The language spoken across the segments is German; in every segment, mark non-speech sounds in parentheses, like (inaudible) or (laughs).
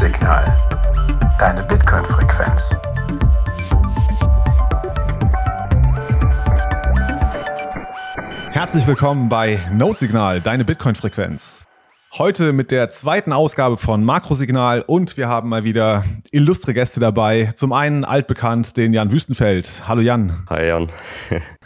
Notsignal. Deine Bitcoin-Frequenz. Herzlich willkommen bei Notsignal, deine Bitcoin-Frequenz. Heute mit der zweiten Ausgabe von Makrosignal und wir haben mal wieder illustre Gäste dabei. Zum einen altbekannt den Jan Wüstenfeld. Hallo Jan. Hi Jan.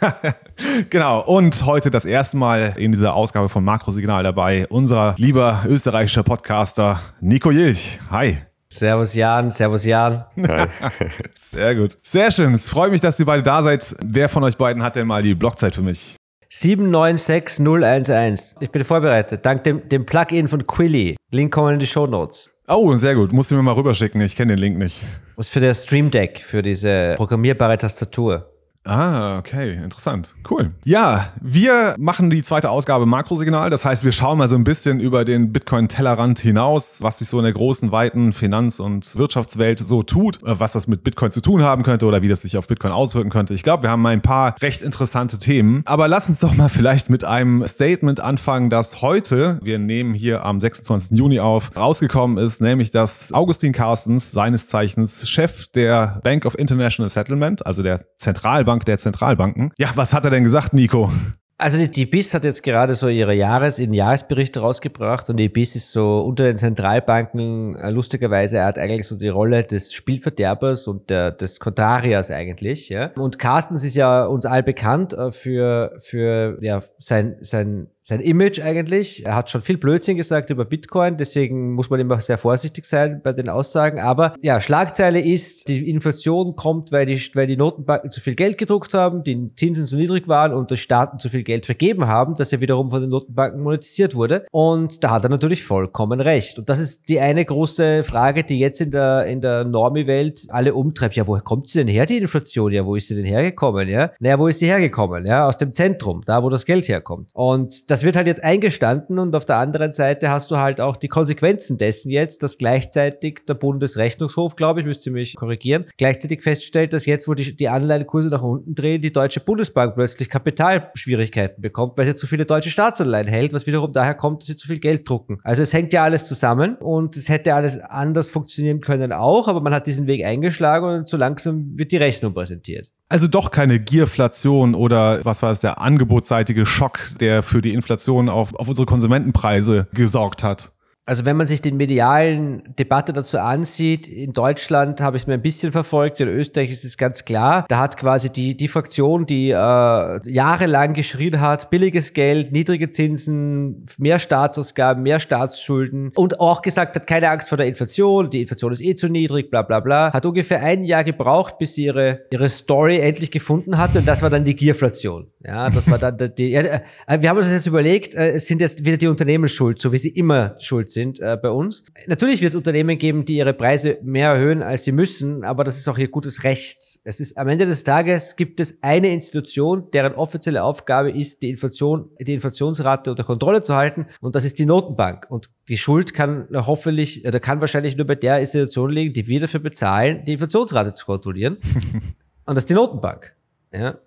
(laughs) genau, und heute das erste Mal in dieser Ausgabe von Makrosignal dabei unser lieber österreichischer Podcaster Nico Jilch. Hi. Servus Jan, Servus Jan. Hi. (laughs) Sehr gut. Sehr schön. Es freut mich, dass ihr beide da seid. Wer von euch beiden hat denn mal die Blockzeit für mich? 796011. Ich bin vorbereitet. Dank dem, dem Plugin von Quilly. Link kommen in die Show Notes. Oh, sehr gut. Musst du mir mal rüberschicken. Ich kenne den Link nicht. Was für der Stream Deck, für diese programmierbare Tastatur. Ah, okay, interessant. Cool. Ja, wir machen die zweite Ausgabe Makrosignal. Das heißt, wir schauen mal so ein bisschen über den Bitcoin-Tellerrand hinaus, was sich so in der großen, weiten Finanz- und Wirtschaftswelt so tut, äh, was das mit Bitcoin zu tun haben könnte oder wie das sich auf Bitcoin auswirken könnte. Ich glaube, wir haben mal ein paar recht interessante Themen. Aber lass uns doch mal vielleicht mit einem Statement anfangen, das heute, wir nehmen hier am 26. Juni auf, rausgekommen ist, nämlich dass Augustin Carstens, seines Zeichens Chef der Bank of International Settlement, also der Zentralbank Notenbank der Zentralbanken. Ja, was hat er denn gesagt, Nico? Also die, die BIS hat jetzt gerade so ihre Jahres, ihren Jahresbericht rausgebracht und die BIS ist so unter den Zentralbanken äh, lustigerweise, er hat eigentlich so die Rolle des Spielverderbers und der, des Contrarias eigentlich. Ja. Und Carstens ist ja uns all bekannt äh, für, für ja, sein, sein sein Image eigentlich. Er hat schon viel Blödsinn gesagt über Bitcoin, deswegen muss man immer sehr vorsichtig sein bei den Aussagen. Aber ja, Schlagzeile ist, die Inflation kommt, weil die, weil die Notenbanken zu viel Geld gedruckt haben, die Zinsen zu niedrig waren und die Staaten zu viel Geld vergeben haben, dass er wiederum von den Notenbanken monetisiert wurde. Und da hat er natürlich vollkommen recht. Und das ist die eine große Frage, die jetzt in der, in der Normie-Welt alle umtreibt. Ja, woher kommt sie denn her, die Inflation? Ja, wo ist sie denn hergekommen? Ja, naja, wo ist sie hergekommen? Ja, aus dem Zentrum, da wo das Geld herkommt. Und das wird halt jetzt eingestanden und auf der anderen Seite hast du halt auch die Konsequenzen dessen jetzt, dass gleichzeitig der Bundesrechnungshof, glaube ich, müsste mich korrigieren, gleichzeitig feststellt, dass jetzt, wo die, die Anleihenkurse nach unten drehen, die Deutsche Bundesbank plötzlich Kapitalschwierigkeiten bekommt, weil sie zu viele deutsche Staatsanleihen hält, was wiederum daher kommt, dass sie zu viel Geld drucken. Also es hängt ja alles zusammen und es hätte alles anders funktionieren können auch, aber man hat diesen Weg eingeschlagen und so langsam wird die Rechnung präsentiert. Also doch keine Gierflation oder was war es, der angebotsseitige Schock, der für die Inflation auf, auf unsere Konsumentenpreise gesorgt hat. Also wenn man sich den medialen Debatte dazu ansieht, in Deutschland habe ich es mir ein bisschen verfolgt, in Österreich ist es ganz klar, da hat quasi die, die Fraktion, die äh, jahrelang geschrien hat, billiges Geld, niedrige Zinsen, mehr Staatsausgaben, mehr Staatsschulden und auch gesagt hat, keine Angst vor der Inflation, die Inflation ist eh zu niedrig, bla bla bla, hat ungefähr ein Jahr gebraucht, bis sie ihre, ihre Story endlich gefunden hatte und das war dann die Gierflation. Ja, das war dann die, ja, äh, wir haben uns das jetzt überlegt, äh, es sind jetzt wieder die Unternehmen schuld, so wie sie immer schuld sind äh, bei uns. Natürlich wird es Unternehmen geben, die ihre Preise mehr erhöhen, als sie müssen, aber das ist auch ihr gutes Recht. Es ist am Ende des Tages gibt es eine Institution, deren offizielle Aufgabe ist, die Inflation, die Inflationsrate unter Kontrolle zu halten, und das ist die Notenbank. Und die Schuld kann hoffentlich, oder kann wahrscheinlich nur bei der Institution liegen, die wir dafür bezahlen, die Inflationsrate zu kontrollieren. (laughs) und das ist die Notenbank. Ja.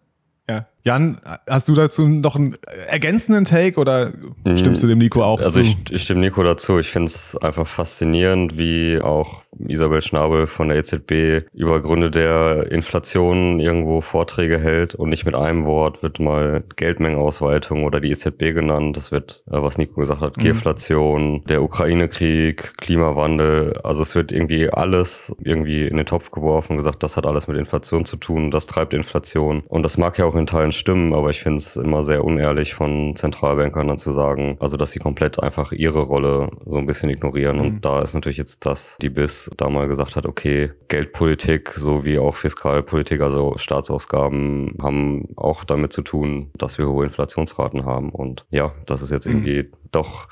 Ja. Jan, hast du dazu noch einen ergänzenden Take oder stimmst du dem Nico auch also zu? Also ich, ich stimme Nico dazu. Ich finde es einfach faszinierend, wie auch Isabel Schnabel von der EZB über Gründe der Inflation irgendwo Vorträge hält und nicht mit einem Wort wird mal Geldmengenausweitung oder die EZB genannt. Das wird, äh, was Nico gesagt hat, mhm. Geflation, der Ukraine-Krieg, Klimawandel. Also es wird irgendwie alles irgendwie in den Topf geworfen und gesagt, das hat alles mit Inflation zu tun, das treibt Inflation. Und das mag ja auch in Teilen stimmen, aber ich finde es immer sehr unehrlich von Zentralbankern dann zu sagen, also dass sie komplett einfach ihre Rolle so ein bisschen ignorieren. Mhm. Und da ist natürlich jetzt das, die BIS da mal gesagt hat, okay, Geldpolitik sowie auch Fiskalpolitik, also Staatsausgaben haben auch damit zu tun, dass wir hohe Inflationsraten haben. Und ja, das ist jetzt mhm. irgendwie doch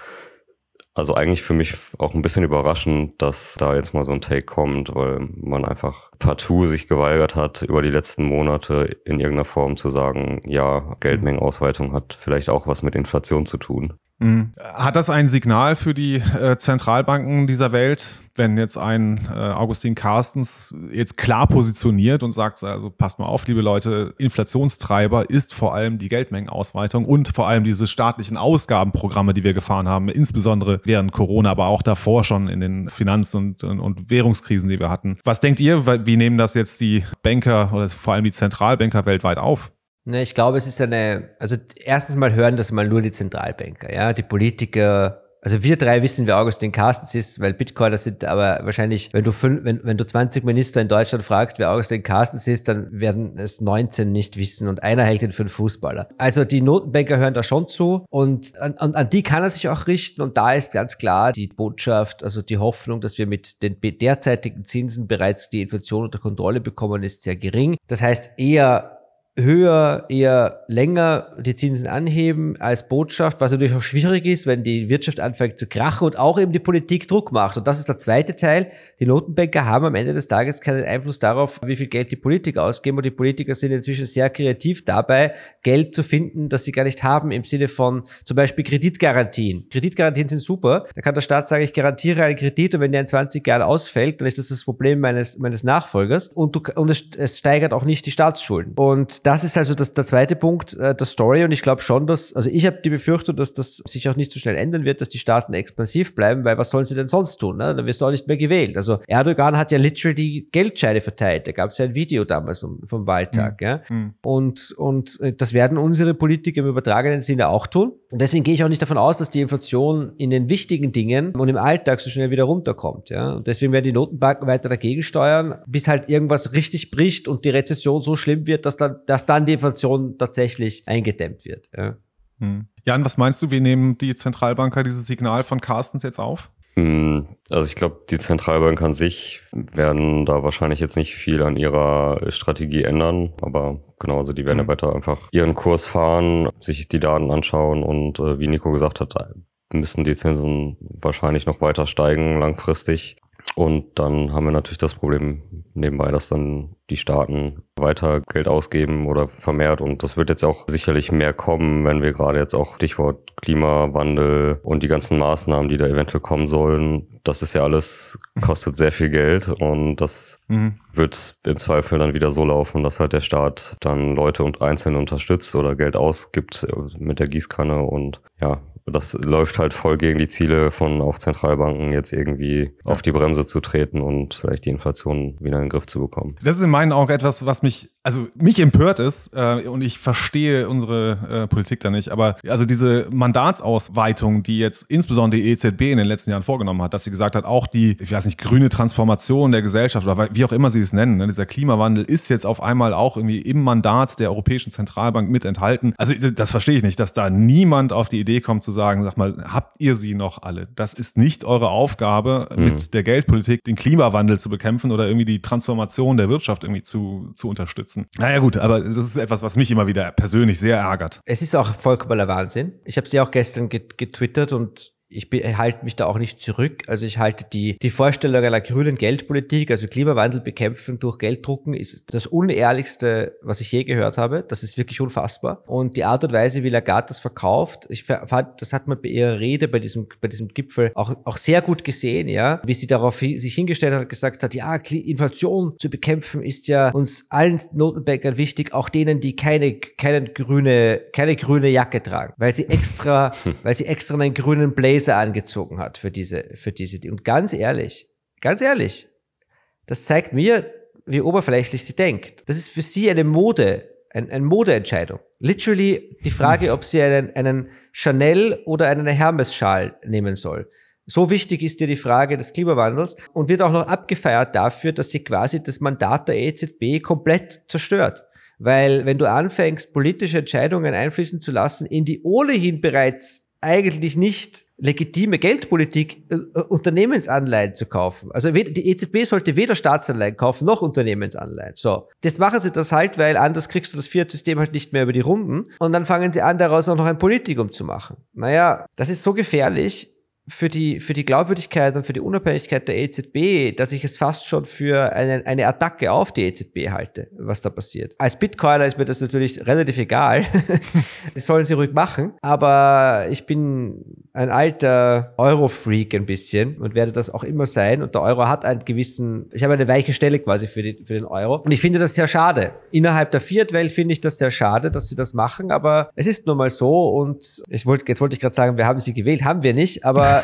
also eigentlich für mich auch ein bisschen überraschend, dass da jetzt mal so ein Take kommt, weil man einfach partout sich geweigert hat, über die letzten Monate in irgendeiner Form zu sagen, ja, Geldmengenausweitung hat vielleicht auch was mit Inflation zu tun. Mhm. Hat das ein Signal für die äh, Zentralbanken dieser Welt, wenn jetzt ein äh, Augustin Carstens jetzt klar positioniert und sagt, also passt mal auf, liebe Leute, Inflationstreiber ist vor allem die Geldmengenausweitung und vor allem diese staatlichen Ausgabenprogramme, die wir gefahren haben, insbesondere während Corona, aber auch davor schon in den Finanz- und, und, und Währungskrisen, die wir hatten. Was denkt ihr, wie nehmen das jetzt die Banker oder vor allem die Zentralbanker weltweit auf? Ne, ich glaube, es ist eine, also erstens mal hören das mal nur die Zentralbanker, ja, die Politiker, also wir drei wissen, wer Augustin Carstens ist, weil Bitcoiner sind, aber wahrscheinlich, wenn du fünf, wenn, wenn du 20 Minister in Deutschland fragst, wer Augustin Carstens ist, dann werden es 19 nicht wissen und einer hält ihn für einen Fußballer. Also die Notenbanker hören da schon zu und an, an, an die kann er sich auch richten und da ist ganz klar die Botschaft, also die Hoffnung, dass wir mit den derzeitigen Zinsen bereits die Inflation unter Kontrolle bekommen, ist sehr gering. Das heißt eher höher, eher länger die Zinsen anheben als Botschaft, was natürlich auch schwierig ist, wenn die Wirtschaft anfängt zu krachen und auch eben die Politik Druck macht. Und das ist der zweite Teil. Die Notenbanker haben am Ende des Tages keinen Einfluss darauf, wie viel Geld die Politiker ausgeben. Und die Politiker sind inzwischen sehr kreativ dabei, Geld zu finden, das sie gar nicht haben, im Sinne von zum Beispiel Kreditgarantien. Kreditgarantien sind super. Da kann der Staat sagen, ich garantiere einen Kredit und wenn der in 20 Jahren ausfällt, dann ist das das Problem meines, meines Nachfolgers. Und, du, und es, es steigert auch nicht die Staatsschulden. Und das ist also das, der zweite Punkt äh, der Story und ich glaube schon, dass, also ich habe die Befürchtung, dass das sich auch nicht so schnell ändern wird, dass die Staaten expansiv bleiben, weil was sollen sie denn sonst tun? Ne? Dann wirst du auch nicht mehr gewählt. Also Erdogan hat ja literally Geldscheine verteilt. Da gab es ja ein Video damals vom Wahltag. Mhm. Ja? Mhm. Und, und äh, das werden unsere Politiker im übertragenen Sinne auch tun. Und deswegen gehe ich auch nicht davon aus, dass die Inflation in den wichtigen Dingen und im Alltag so schnell wieder runterkommt. Ja? Und deswegen werden die Notenbanken weiter dagegen steuern, bis halt irgendwas richtig bricht und die Rezession so schlimm wird, dass dann, dass dann die Inflation tatsächlich eingedämmt wird. Ja. Hm. Jan, was meinst du, wie nehmen die Zentralbanker dieses Signal von Carstens jetzt auf? Hm, also ich glaube, die Zentralbank an sich werden da wahrscheinlich jetzt nicht viel an ihrer Strategie ändern, aber genau, also die werden mhm. ja weiter einfach ihren Kurs fahren, sich die Daten anschauen und äh, wie Nico gesagt hat, müssen die Zinsen wahrscheinlich noch weiter steigen langfristig. Und dann haben wir natürlich das Problem nebenbei, dass dann die Staaten weiter Geld ausgeben oder vermehrt. Und das wird jetzt auch sicherlich mehr kommen, wenn wir gerade jetzt auch Stichwort Klimawandel und die ganzen Maßnahmen, die da eventuell kommen sollen, das ist ja alles, kostet sehr viel Geld und das mhm. wird im Zweifel dann wieder so laufen, dass halt der Staat dann Leute und Einzelne unterstützt oder Geld ausgibt mit der Gießkanne und ja, das läuft halt voll gegen die Ziele von auch Zentralbanken, jetzt irgendwie ja. auf die Bremse zu treten und vielleicht die Inflation wieder in den Griff zu bekommen. Das ist in meinen Augen etwas, was mich, also mich empört ist äh, und ich verstehe unsere äh, Politik da nicht, aber also diese Mandatsausweitung, die jetzt insbesondere die EZB in den letzten Jahren vorgenommen hat, dass sie gesagt hat, auch die, ich weiß nicht, grüne Transformation der Gesellschaft oder wie auch immer sie es nennen, ne, dieser Klimawandel ist jetzt auf einmal auch irgendwie im Mandat der Europäischen Zentralbank mit enthalten. Also das verstehe ich nicht, dass da niemand auf die Idee kommt zu sagen, sag mal, habt ihr sie noch alle? Das ist nicht eure Aufgabe, mhm. mit der Geldpolitik den Klimawandel zu bekämpfen oder irgendwie die Transformation der Wirtschaft irgendwie zu, zu unterstützen. Naja gut, aber das ist etwas, was mich immer wieder persönlich sehr ärgert. Es ist auch vollkommener Wahnsinn. Ich habe sie auch gestern getwittert und ich halte mich da auch nicht zurück. Also ich halte die, die Vorstellung einer grünen Geldpolitik, also Klimawandel bekämpfen durch Gelddrucken, ist das unehrlichste, was ich je gehört habe. Das ist wirklich unfassbar. Und die Art und Weise, wie Lagarde das verkauft, ich fand, das hat man bei ihrer Rede bei diesem, bei diesem Gipfel auch, auch sehr gut gesehen, ja, wie sie darauf sich hingestellt hat und gesagt hat, ja, Inflation zu bekämpfen ist ja uns allen Notenbankern wichtig, auch denen, die keine, keine grüne, keine grüne Jacke tragen, weil sie extra, (laughs) weil sie extra einen grünen Blazer Blazer angezogen hat für diese, für diese. Und ganz ehrlich, ganz ehrlich, das zeigt mir, wie oberflächlich sie denkt. Das ist für sie eine Mode, ein, eine Modeentscheidung. Literally die Frage, ob sie einen, einen Chanel oder einen Hermes-Schal nehmen soll. So wichtig ist dir die Frage des Klimawandels und wird auch noch abgefeiert dafür, dass sie quasi das Mandat der EZB komplett zerstört. Weil wenn du anfängst, politische Entscheidungen einfließen zu lassen in die ohnehin bereits eigentlich nicht legitime Geldpolitik, äh, äh, Unternehmensanleihen zu kaufen. Also die EZB sollte weder Staatsanleihen kaufen noch Unternehmensanleihen. So, jetzt machen sie das halt, weil anders kriegst du das Fiat-System halt nicht mehr über die Runden und dann fangen sie an, daraus auch noch ein Politikum zu machen. Naja, das ist so gefährlich, für die, für die Glaubwürdigkeit und für die Unabhängigkeit der EZB, dass ich es fast schon für eine, eine Attacke auf die EZB halte, was da passiert. Als Bitcoiner ist mir das natürlich relativ egal. (laughs) das sollen sie ruhig machen. Aber ich bin ein alter Euro-Freak ein bisschen und werde das auch immer sein. Und der Euro hat einen gewissen, ich habe eine weiche Stelle quasi für, die, für den Euro. Und ich finde das sehr schade. Innerhalb der Fiat-Welt finde ich das sehr schade, dass sie das machen. Aber es ist nun mal so. Und ich wollte, jetzt wollte ich gerade sagen, wir haben sie gewählt, haben wir nicht. Aber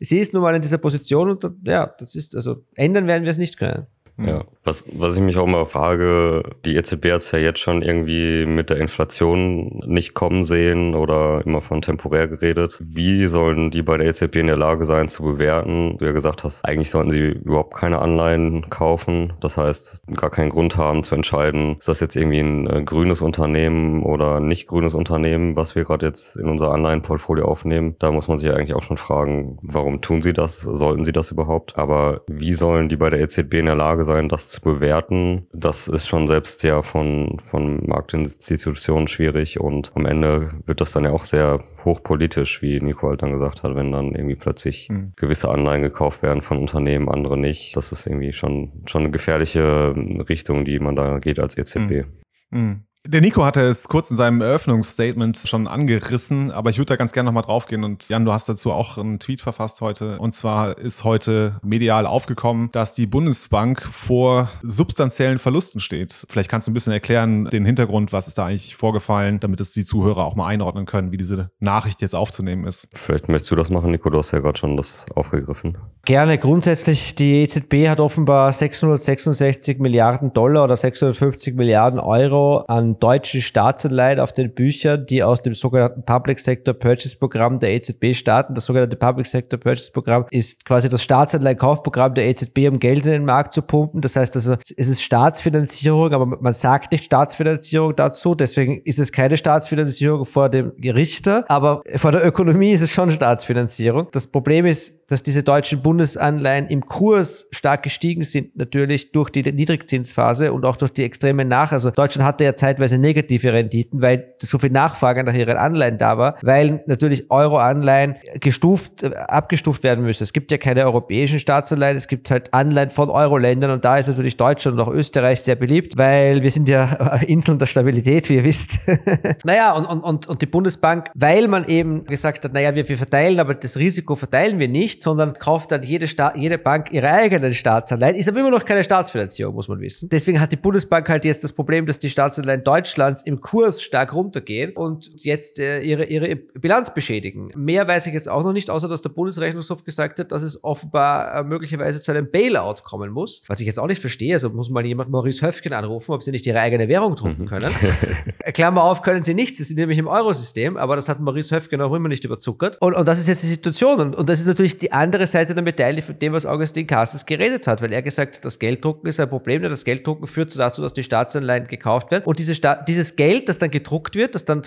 sie ist nun mal in dieser Position und ja, das ist, also ändern werden wir es nicht können. Ja, was, was ich mich auch mal frage, die EZB hat es ja jetzt schon irgendwie mit der Inflation nicht kommen sehen oder immer von temporär geredet. Wie sollen die bei der EZB in der Lage sein zu bewerten? Du ja gesagt hast, eigentlich sollten sie überhaupt keine Anleihen kaufen. Das heißt, gar keinen Grund haben zu entscheiden, ist das jetzt irgendwie ein äh, grünes Unternehmen oder nicht grünes Unternehmen, was wir gerade jetzt in unser Anleihenportfolio aufnehmen. Da muss man sich ja eigentlich auch schon fragen, warum tun sie das? Sollten sie das überhaupt? Aber wie sollen die bei der EZB in der Lage sein, sein, das zu bewerten. Das ist schon selbst ja von, von Marktinstitutionen schwierig und am Ende wird das dann ja auch sehr hochpolitisch, wie Nico halt dann gesagt hat, wenn dann irgendwie plötzlich mhm. gewisse Anleihen gekauft werden von Unternehmen, andere nicht. Das ist irgendwie schon, schon eine gefährliche Richtung, die man da geht als EZB. Mhm. Mhm. Der Nico hatte es kurz in seinem Eröffnungsstatement schon angerissen, aber ich würde da ganz gerne nochmal draufgehen. Und Jan, du hast dazu auch einen Tweet verfasst heute. Und zwar ist heute medial aufgekommen, dass die Bundesbank vor substanziellen Verlusten steht. Vielleicht kannst du ein bisschen erklären, den Hintergrund, was ist da eigentlich vorgefallen, damit es die Zuhörer auch mal einordnen können, wie diese Nachricht jetzt aufzunehmen ist. Vielleicht möchtest du das machen, Nico, du hast ja gerade schon das aufgegriffen. Gerne. Grundsätzlich, die EZB hat offenbar 666 Milliarden Dollar oder 650 Milliarden Euro an deutschen Staatsanleihen auf den Büchern, die aus dem sogenannten Public Sector Purchase Programm der EZB starten. Das sogenannte Public Sector Purchase Programm ist quasi das Staatsanleihenkaufprogramm der EZB, um Geld in den Markt zu pumpen. Das heißt also, es ist Staatsfinanzierung, aber man sagt nicht Staatsfinanzierung dazu. Deswegen ist es keine Staatsfinanzierung vor dem Richter, aber vor der Ökonomie ist es schon Staatsfinanzierung. Das Problem ist, dass diese deutschen Bundesanleihen im Kurs stark gestiegen sind, natürlich durch die Niedrigzinsphase und auch durch die extreme Nach. Also Deutschland hatte ja Zeit zeitweise negative Renditen, weil so viel Nachfrage nach ihren Anleihen da war, weil natürlich Euro-Anleihen gestuft, äh, abgestuft werden müssen. Es gibt ja keine europäischen Staatsanleihen, es gibt halt Anleihen von Euro-Ländern und da ist natürlich Deutschland und auch Österreich sehr beliebt, weil wir sind ja (laughs) Inseln der Stabilität, wie ihr wisst. (laughs) naja, und, und, und, und die Bundesbank, weil man eben gesagt hat, naja, wir, wir verteilen, aber das Risiko verteilen wir nicht, sondern kauft dann jede, Sta jede Bank ihre eigenen Staatsanleihen, ist aber immer noch keine Staatsfinanzierung, muss man wissen. Deswegen hat die Bundesbank halt jetzt das Problem, dass die Staatsanleihen Deutschlands im Kurs stark runtergehen und jetzt äh, ihre, ihre Bilanz beschädigen. Mehr weiß ich jetzt auch noch nicht, außer dass der Bundesrechnungshof gesagt hat, dass es offenbar äh, möglicherweise zu einem Bailout kommen muss. Was ich jetzt auch nicht verstehe, also muss mal jemand Maurice Höfgen anrufen, ob sie nicht ihre eigene Währung drucken mhm. können. (laughs) Klammer auf, können sie nicht, sie sind nämlich im Eurosystem, aber das hat Maurice Höfgen auch immer nicht überzuckert. Und, und das ist jetzt die Situation. Und, und das ist natürlich die andere Seite der Medaille von dem, was Augustin Carstens geredet hat, weil er gesagt hat, das Gelddrucken ist ein Problem, das Gelddrucken führt dazu, dass die Staatsanleihen gekauft werden und diese dieses Geld, das dann gedruckt wird, das dann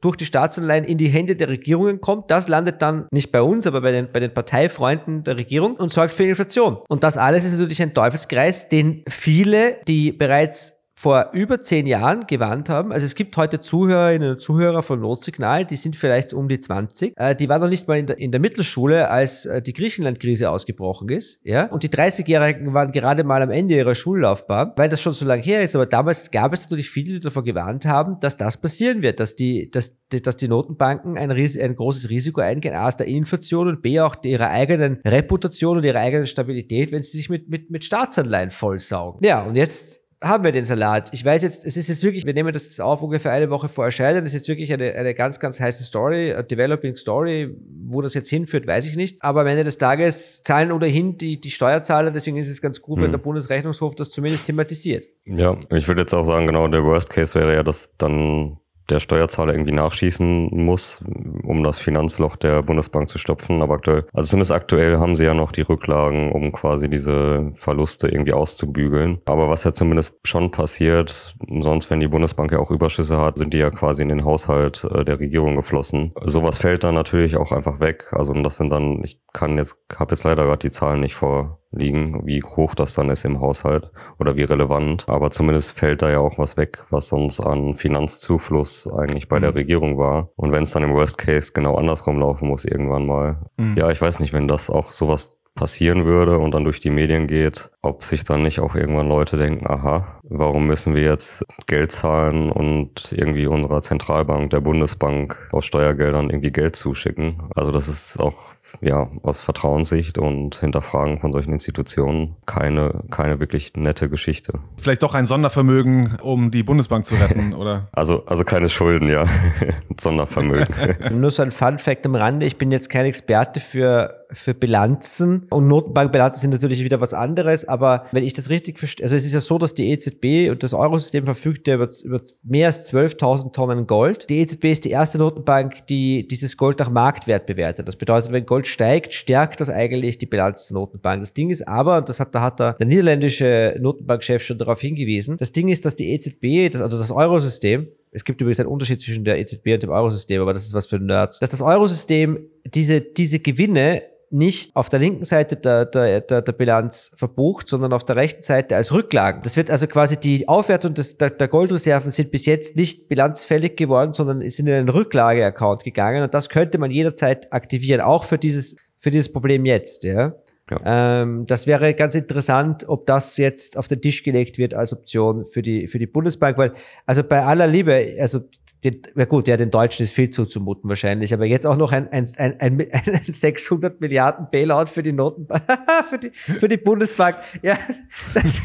durch die Staatsanleihen in die Hände der Regierungen kommt, das landet dann nicht bei uns, aber bei den, bei den Parteifreunden der Regierung und sorgt für Inflation. Und das alles ist natürlich ein Teufelskreis, den viele, die bereits vor über zehn Jahren gewarnt haben. Also es gibt heute Zuhörerinnen und Zuhörer von Notsignal, die sind vielleicht um die 20. Äh, die waren noch nicht mal in der, in der Mittelschule, als äh, die Griechenland-Krise ausgebrochen ist. Ja? Und die 30-Jährigen waren gerade mal am Ende ihrer Schullaufbahn, weil das schon so lange her ist. Aber damals gab es natürlich viele, die davor gewarnt haben, dass das passieren wird, dass die, dass, dass die Notenbanken ein, Ries ein großes Risiko eingehen, A aus der Inflation und B auch ihrer eigenen Reputation und ihrer eigenen Stabilität, wenn sie sich mit, mit, mit Staatsanleihen vollsaugen. Ja, und jetzt haben wir den Salat. Ich weiß jetzt, es ist jetzt wirklich, wir nehmen das jetzt auf ungefähr eine Woche vor Erscheinen. Das ist jetzt wirklich eine, eine ganz, ganz heiße Story, a Developing Story. Wo das jetzt hinführt, weiß ich nicht. Aber am Ende des Tages zahlen ohnehin die, die Steuerzahler. Deswegen ist es ganz gut, hm. wenn der Bundesrechnungshof das zumindest thematisiert. Ja, ich würde jetzt auch sagen, genau, der Worst Case wäre ja, dass dann der Steuerzahler irgendwie nachschießen muss, um das Finanzloch der Bundesbank zu stopfen. Aber aktuell, also zumindest aktuell haben sie ja noch die Rücklagen, um quasi diese Verluste irgendwie auszubügeln. Aber was ja zumindest schon passiert, sonst wenn die Bundesbank ja auch Überschüsse hat, sind die ja quasi in den Haushalt äh, der Regierung geflossen. Sowas fällt dann natürlich auch einfach weg. Also das sind dann, ich kann jetzt, habe jetzt leider gerade die Zahlen nicht vor liegen, wie hoch das dann ist im Haushalt oder wie relevant. Aber zumindest fällt da ja auch was weg, was sonst an Finanzzufluss eigentlich bei mhm. der Regierung war. Und wenn es dann im Worst Case genau andersrum laufen muss irgendwann mal. Mhm. Ja, ich weiß nicht, wenn das auch sowas passieren würde und dann durch die Medien geht, ob sich dann nicht auch irgendwann Leute denken, aha, warum müssen wir jetzt Geld zahlen und irgendwie unserer Zentralbank, der Bundesbank aus Steuergeldern irgendwie Geld zuschicken. Also das ist auch ja, aus Vertrauenssicht und Hinterfragen von solchen Institutionen keine, keine wirklich nette Geschichte. Vielleicht doch ein Sondervermögen, um die Bundesbank zu retten, (laughs) oder? Also, also keine Schulden, ja. (laughs) Sondervermögen. Nur so ein Fun Fact am Rande. Ich bin jetzt kein Experte für für Bilanzen. Und Notenbankbilanzen sind natürlich wieder was anderes, aber wenn ich das richtig verstehe, also es ist ja so, dass die EZB und das Eurosystem verfügt ja über, über mehr als 12.000 Tonnen Gold. Die EZB ist die erste Notenbank, die dieses Gold nach Marktwert bewertet. Das bedeutet, wenn Gold steigt, stärkt das eigentlich die Bilanz der Notenbank. Das Ding ist aber, und das hat, da hat der, der niederländische Notenbankchef schon darauf hingewiesen, das Ding ist, dass die EZB, das, also das Eurosystem, es gibt übrigens einen Unterschied zwischen der EZB und dem Eurosystem, aber das ist was für Nerds, dass das Eurosystem diese, diese Gewinne nicht auf der linken Seite der, der, der, der Bilanz verbucht, sondern auf der rechten Seite als Rücklagen. Das wird also quasi die Aufwertung des, der, der Goldreserven sind bis jetzt nicht bilanzfällig geworden, sondern sind in einen Rücklageaccount gegangen und das könnte man jederzeit aktivieren, auch für dieses, für dieses Problem jetzt, ja. Ja. Ähm, das wäre ganz interessant, ob das jetzt auf den Tisch gelegt wird als Option für die, für die Bundesbank, weil, also bei aller Liebe, also den, ja gut, ja, den Deutschen ist viel zuzumuten wahrscheinlich, aber jetzt auch noch ein, ein, ein, ein, ein 600 Milliarden Bailout für die Noten, (laughs) für die, für die Bundesbank. Ja, das,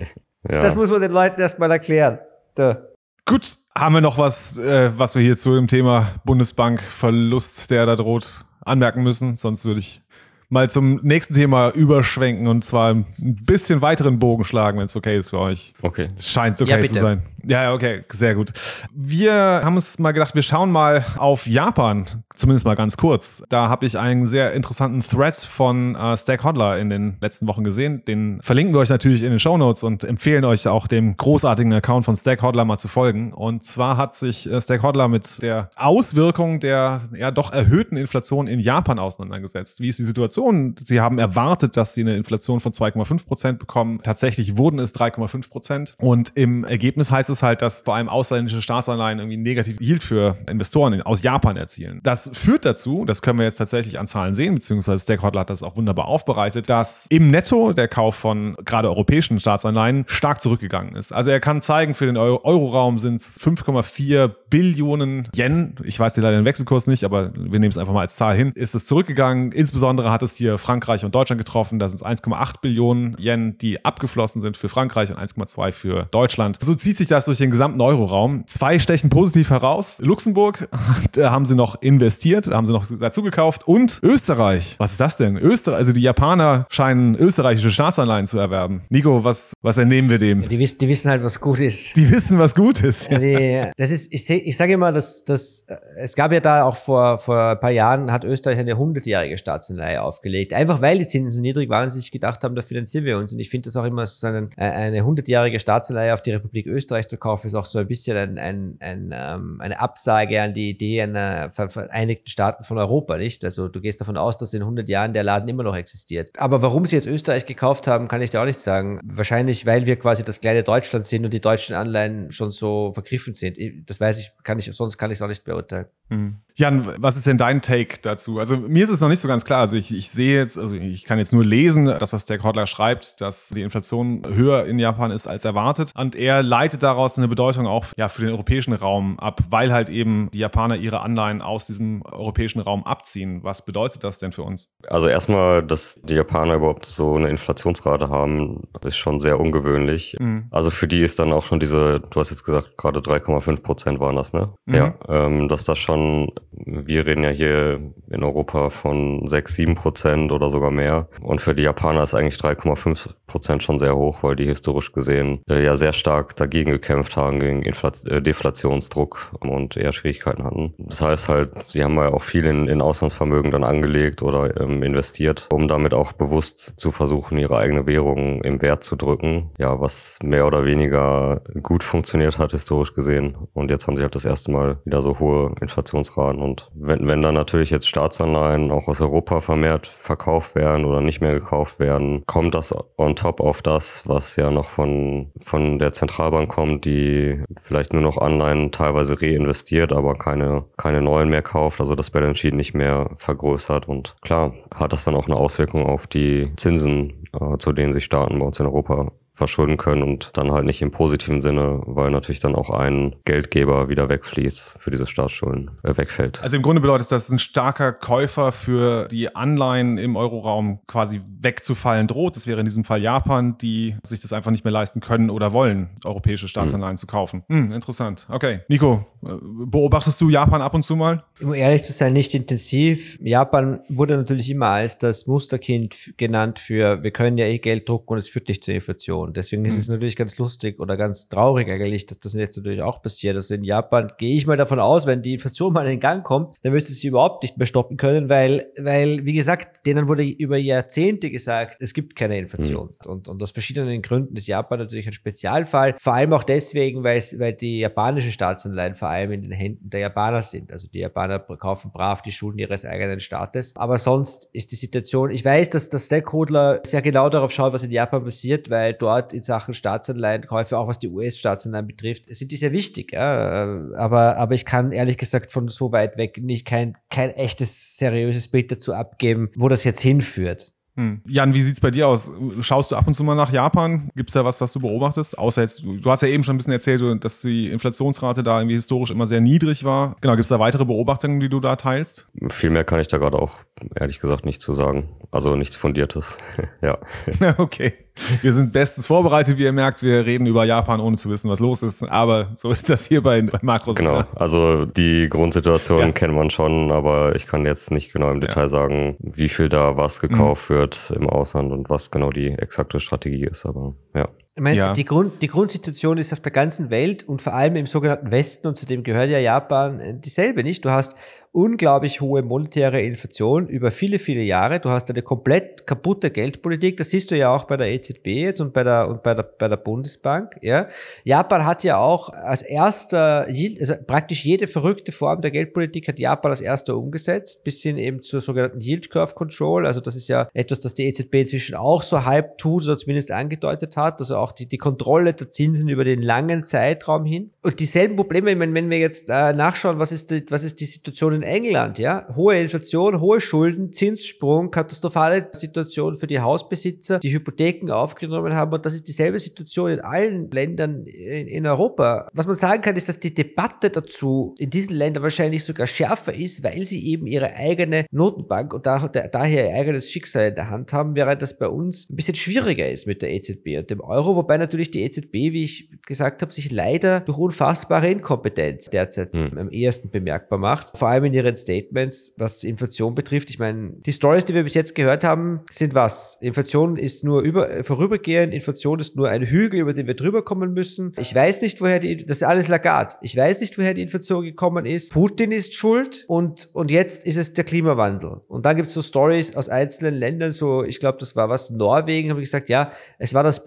(laughs) ja. das muss man den Leuten erstmal erklären. Da. Gut, haben wir noch was, äh, was wir hier zu dem Thema Bundesbankverlust, der da droht, anmerken müssen? Sonst würde ich mal zum nächsten Thema überschwenken und zwar ein bisschen weiteren Bogen schlagen, wenn es okay ist für euch. Okay. Scheint okay ja, zu sein. Ja, okay, sehr gut. Wir haben uns mal gedacht, wir schauen mal auf Japan, zumindest mal ganz kurz. Da habe ich einen sehr interessanten Thread von äh, Stack Hodler in den letzten Wochen gesehen. Den verlinken wir euch natürlich in den Show Notes und empfehlen euch auch dem großartigen Account von Stack Hodler mal zu folgen. Und zwar hat sich äh, Stack Hodler mit der Auswirkung der ja doch erhöhten Inflation in Japan auseinandergesetzt. Wie ist die Situation? Sie haben erwartet, dass sie eine Inflation von 2,5 Prozent bekommen. Tatsächlich wurden es 3,5 Prozent. Und im Ergebnis heißt es es halt, dass vor allem ausländische Staatsanleihen irgendwie negativ Yield für Investoren aus Japan erzielen. Das führt dazu, das können wir jetzt tatsächlich an Zahlen sehen, beziehungsweise Stakeholder hat das auch wunderbar aufbereitet, dass im Netto der Kauf von gerade europäischen Staatsanleihen stark zurückgegangen ist. Also er kann zeigen, für den Euroraum sind es 5,4 Billionen Yen. Ich weiß hier leider den Wechselkurs nicht, aber wir nehmen es einfach mal als Zahl hin. Ist es zurückgegangen. Insbesondere hat es hier Frankreich und Deutschland getroffen. Da sind es 1,8 Billionen Yen, die abgeflossen sind für Frankreich und 1,2 für Deutschland. So zieht sich das durch den gesamten Euroraum. Zwei stechen positiv heraus. Luxemburg, da haben sie noch investiert, da haben sie noch dazu gekauft. Und Österreich. Was ist das denn? Österreich, also die Japaner scheinen österreichische Staatsanleihen zu erwerben. Nico, was, was entnehmen wir dem? Die, wissen, die wissen halt, was gut ist. Die wissen, was gut ist. Die, das ist, ich, ich sage immer, dass, dass es gab ja da auch vor, vor ein paar Jahren, hat Österreich eine hundertjährige Staatsanleihe aufgelegt. Einfach weil die Zinsen so niedrig waren und sich gedacht haben, da finanzieren wir uns. Und ich finde das auch immer so eine hundertjährige Staatsanleihe auf die Republik Österreich zu kaufen, ist auch so ein bisschen ein, ein, ein, ähm, eine Absage an die Idee einer Vereinigten Staaten von Europa, nicht? Also du gehst davon aus, dass in 100 Jahren der Laden immer noch existiert. Aber warum sie jetzt Österreich gekauft haben, kann ich dir auch nicht sagen. Wahrscheinlich, weil wir quasi das kleine Deutschland sind und die deutschen Anleihen schon so vergriffen sind. Das weiß ich, kann ich, sonst kann ich es auch nicht beurteilen. Hm. Jan, was ist denn dein Take dazu? Also mir ist es noch nicht so ganz klar. Also ich, ich sehe jetzt, also ich kann jetzt nur lesen, das, was der Hodler schreibt, dass die Inflation höher in Japan ist als erwartet. Und er leitet daraus eine Bedeutung auch ja, für den europäischen Raum ab, weil halt eben die Japaner ihre Anleihen aus diesem europäischen Raum abziehen. Was bedeutet das denn für uns? Also erstmal, dass die Japaner überhaupt so eine Inflationsrate haben, ist schon sehr ungewöhnlich. Mhm. Also für die ist dann auch schon diese, du hast jetzt gesagt, gerade 3,5 Prozent waren das, ne? Mhm. Ja, ähm, dass das schon wir reden ja hier in Europa von 6, 7 Prozent oder sogar mehr. Und für die Japaner ist eigentlich 3,5 Prozent schon sehr hoch, weil die historisch gesehen äh, ja sehr stark dagegen gekämpft haben, gegen Infl äh, Deflationsdruck und eher Schwierigkeiten hatten. Das heißt halt, sie haben ja auch viel in, in Auslandsvermögen dann angelegt oder ähm, investiert, um damit auch bewusst zu versuchen, ihre eigene Währung im Wert zu drücken. Ja, was mehr oder weniger gut funktioniert hat, historisch gesehen. Und jetzt haben sie halt das erste Mal wieder so hohe Inflation Inflationsraten. Und wenn, wenn dann natürlich jetzt Staatsanleihen auch aus Europa vermehrt verkauft werden oder nicht mehr gekauft werden, kommt das on top auf das, was ja noch von, von der Zentralbank kommt, die vielleicht nur noch Anleihen teilweise reinvestiert, aber keine, keine neuen mehr kauft, also das Balance Sheet nicht mehr vergrößert. Und klar, hat das dann auch eine Auswirkung auf die Zinsen, äh, zu denen sich Staaten bei uns in Europa verschulden können und dann halt nicht im positiven Sinne, weil natürlich dann auch ein Geldgeber wieder wegfließt für diese Staatsschulden, äh, wegfällt. Also im Grunde bedeutet das, ein starker Käufer für die Anleihen im Euroraum quasi wegzufallen droht. Das wäre in diesem Fall Japan, die sich das einfach nicht mehr leisten können oder wollen, europäische Staatsanleihen hm. zu kaufen. Hm, interessant. Okay. Nico, äh, beobachtest du Japan ab und zu mal? Um ehrlich zu sein, nicht intensiv. Japan wurde natürlich immer als das Musterkind genannt für, wir können ja eh Geld drucken und es führt nicht zur Inflation. Und deswegen ist es hm. natürlich ganz lustig oder ganz traurig eigentlich, dass das jetzt natürlich auch passiert. Also in Japan gehe ich mal davon aus, wenn die Inflation mal in Gang kommt, dann müsste sie überhaupt nicht mehr stoppen können, weil, weil, wie gesagt, denen wurde über Jahrzehnte gesagt, es gibt keine Inflation. Mhm. Und, und aus verschiedenen Gründen ist Japan natürlich ein Spezialfall. Vor allem auch deswegen, weil, weil die japanischen Staatsanleihen vor allem in den Händen der Japaner sind. Also die Japaner kaufen brav die Schulden ihres eigenen Staates. Aber sonst ist die Situation, ich weiß, dass der Stakeholder sehr genau darauf schaut, was in Japan passiert, weil dort dort in Sachen Staatsanleihenkäufe, auch was die US-Staatsanleihen betrifft, sind die sehr wichtig. Ja? Aber, aber ich kann ehrlich gesagt von so weit weg nicht kein, kein echtes, seriöses Bild dazu abgeben, wo das jetzt hinführt. Hm. Jan, wie sieht's bei dir aus? Schaust du ab und zu mal nach Japan? Gibt's da was, was du beobachtest? Außer jetzt, du hast ja eben schon ein bisschen erzählt, dass die Inflationsrate da irgendwie historisch immer sehr niedrig war. Genau, gibt's da weitere Beobachtungen, die du da teilst? Viel mehr kann ich da gerade auch ehrlich gesagt nicht zu sagen. Also nichts Fundiertes. (laughs) ja. (laughs) okay. (laughs) Wir sind bestens vorbereitet, wie ihr merkt. Wir reden über Japan, ohne zu wissen, was los ist. Aber so ist das hier bei, bei Makros. Genau. Also die Grundsituation ja. kennt man schon, aber ich kann jetzt nicht genau im Detail ja. sagen, wie viel da was gekauft mhm. wird im Ausland und was genau die exakte Strategie ist. Aber ja. Ich meine, ja. die, Grund, die Grundsituation ist auf der ganzen Welt und vor allem im sogenannten Westen, und zu dem gehört ja Japan, äh, dieselbe, nicht? Du hast unglaublich hohe monetäre Inflation über viele, viele Jahre. Du hast eine komplett kaputte Geldpolitik. Das siehst du ja auch bei der EZB jetzt und bei der, und bei der, bei der Bundesbank, ja. Japan hat ja auch als erster, also praktisch jede verrückte Form der Geldpolitik hat Japan als erster umgesetzt, bis hin eben zur sogenannten Yield Curve Control. Also das ist ja etwas, das die EZB inzwischen auch so halb tut oder zumindest angedeutet hat. Also auch die, die Kontrolle der Zinsen über den langen Zeitraum hin. Und dieselben Probleme, ich meine, wenn wir jetzt äh, nachschauen, was ist die, was ist die Situation in England, ja, hohe Inflation, hohe Schulden, Zinssprung, katastrophale Situation für die Hausbesitzer, die Hypotheken aufgenommen haben und das ist dieselbe Situation in allen Ländern in, in Europa. Was man sagen kann, ist, dass die Debatte dazu in diesen Ländern wahrscheinlich sogar schärfer ist, weil sie eben ihre eigene Notenbank und da, daher ihr eigenes Schicksal in der Hand haben, während das bei uns ein bisschen schwieriger ist mit der EZB und dem Euro, wobei natürlich die EZB, wie ich gesagt habe, sich leider durch unfassbare Inkompetenz derzeit mhm. am ehesten bemerkbar macht. Vor allem in ihren Statements, was Inflation betrifft. Ich meine, die Stories, die wir bis jetzt gehört haben, sind was? Inflation ist nur über, äh, vorübergehend, Inflation ist nur ein Hügel, über den wir drüber kommen müssen. Ich weiß nicht, woher die, das ist alles Lagarde. Ich weiß nicht, woher die Inflation gekommen ist. Putin ist schuld und, und jetzt ist es der Klimawandel. Und dann gibt es so Stories aus einzelnen Ländern, so, ich glaube, das war was, Norwegen, habe ich gesagt, ja, es war das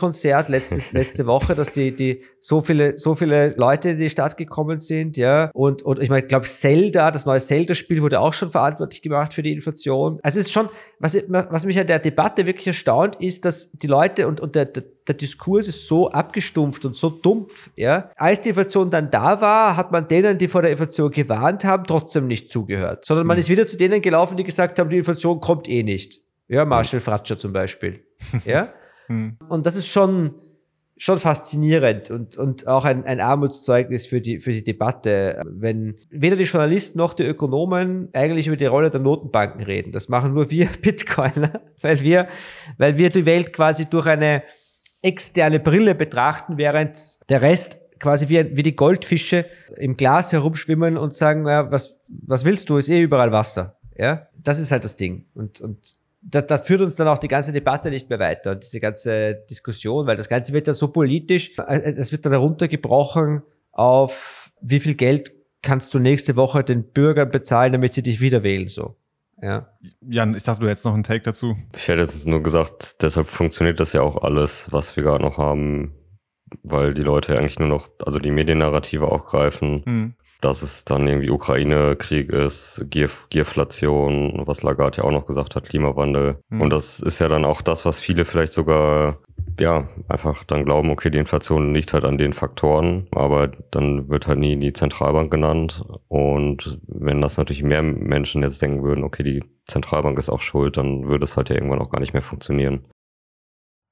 Beyoncé-Konzert letztes, (laughs) letzte Woche, dass die, die, so viele, so viele Leute in die Stadt gekommen sind, ja. Und, und ich meine, ich glaube, Zelda das neue Zelda-Spiel wurde auch schon verantwortlich gemacht für die Inflation. Also es ist schon, was, was mich an der Debatte wirklich erstaunt, ist, dass die Leute und, und der, der, der Diskurs ist so abgestumpft und so dumpf, ja. Als die Inflation dann da war, hat man denen, die vor der Inflation gewarnt haben, trotzdem nicht zugehört. Sondern man mhm. ist wieder zu denen gelaufen, die gesagt haben, die Inflation kommt eh nicht. Ja, Marshall Fratscher zum Beispiel. (laughs) Ja. Mhm. und das ist schon, schon faszinierend und, und auch ein, ein Armutszeugnis für die, für die Debatte, wenn weder die Journalisten noch die Ökonomen eigentlich über die Rolle der Notenbanken reden. Das machen nur wir (laughs) Bitcoiner, weil wir, weil wir die Welt quasi durch eine externe Brille betrachten, während der Rest quasi wie, wie die Goldfische im Glas herumschwimmen und sagen, ja, was, was willst du? Ist eh überall Wasser. Ja, das ist halt das Ding. Und, und da, da führt uns dann auch die ganze Debatte nicht mehr weiter und diese ganze Diskussion, weil das Ganze wird ja so politisch, äh, es wird dann heruntergebrochen auf wie viel Geld kannst du nächste Woche den Bürgern bezahlen, damit sie dich wieder wählen, so. Ja. Jan, ich dachte, du hättest noch einen Take dazu. Ich hätte jetzt nur gesagt, deshalb funktioniert das ja auch alles, was wir gerade noch haben, weil die Leute eigentlich nur noch, also die Mediennarrative auch greifen. Mhm dass es dann irgendwie Ukraine-Krieg ist, Gier Gierflation, was Lagarde ja auch noch gesagt hat, Klimawandel. Mhm. Und das ist ja dann auch das, was viele vielleicht sogar ja, einfach dann glauben, okay, die Inflation liegt halt an den Faktoren, aber dann wird halt nie die Zentralbank genannt. Und wenn das natürlich mehr Menschen jetzt denken würden, okay, die Zentralbank ist auch schuld, dann würde es halt ja irgendwann auch gar nicht mehr funktionieren.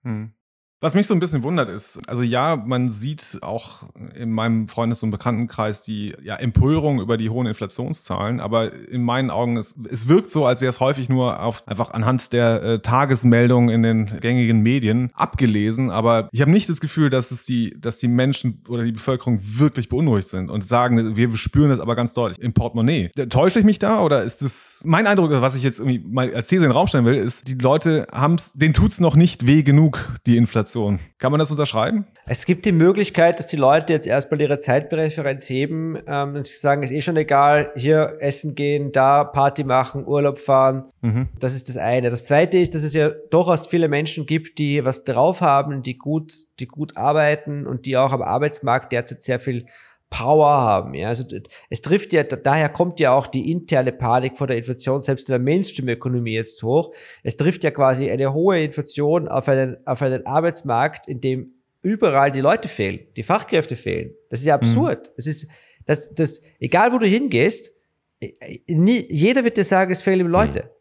Hm. Was mich so ein bisschen wundert ist, also ja, man sieht auch in meinem Freundes- und Bekanntenkreis die ja, Empörung über die hohen Inflationszahlen, aber in meinen Augen, es, es wirkt so, als wäre es häufig nur auf, einfach anhand der äh, Tagesmeldungen in den gängigen Medien abgelesen, aber ich habe nicht das Gefühl, dass es die, dass die Menschen oder die Bevölkerung wirklich beunruhigt sind und sagen, wir spüren das aber ganz deutlich im Portemonnaie. Täusche ich mich da oder ist das mein Eindruck, was ich jetzt irgendwie mal als These in den Raum stellen will, ist, die Leute haben es, denen tut's noch nicht weh genug, die Inflation. Inflation. Kann man das unterschreiben? Es gibt die Möglichkeit, dass die Leute jetzt erstmal ihre Zeitpräferenz heben ähm, und sagen, ist eh schon egal, hier essen gehen, da Party machen, Urlaub fahren. Mhm. Das ist das eine. Das zweite ist, dass es ja durchaus viele Menschen gibt, die was drauf haben, die gut, die gut arbeiten und die auch am Arbeitsmarkt derzeit sehr viel Power haben. Ja, also es trifft ja, daher kommt ja auch die interne Panik vor der Inflation selbst in der Mainstream-Ökonomie jetzt hoch. Es trifft ja quasi eine hohe Inflation auf einen, auf einen Arbeitsmarkt, in dem überall die Leute fehlen, die Fachkräfte fehlen. Das ist ja absurd. Mhm. Es ist, das, das, egal wo du hingehst, nie, jeder wird dir sagen, es fehlen Leute. Mhm.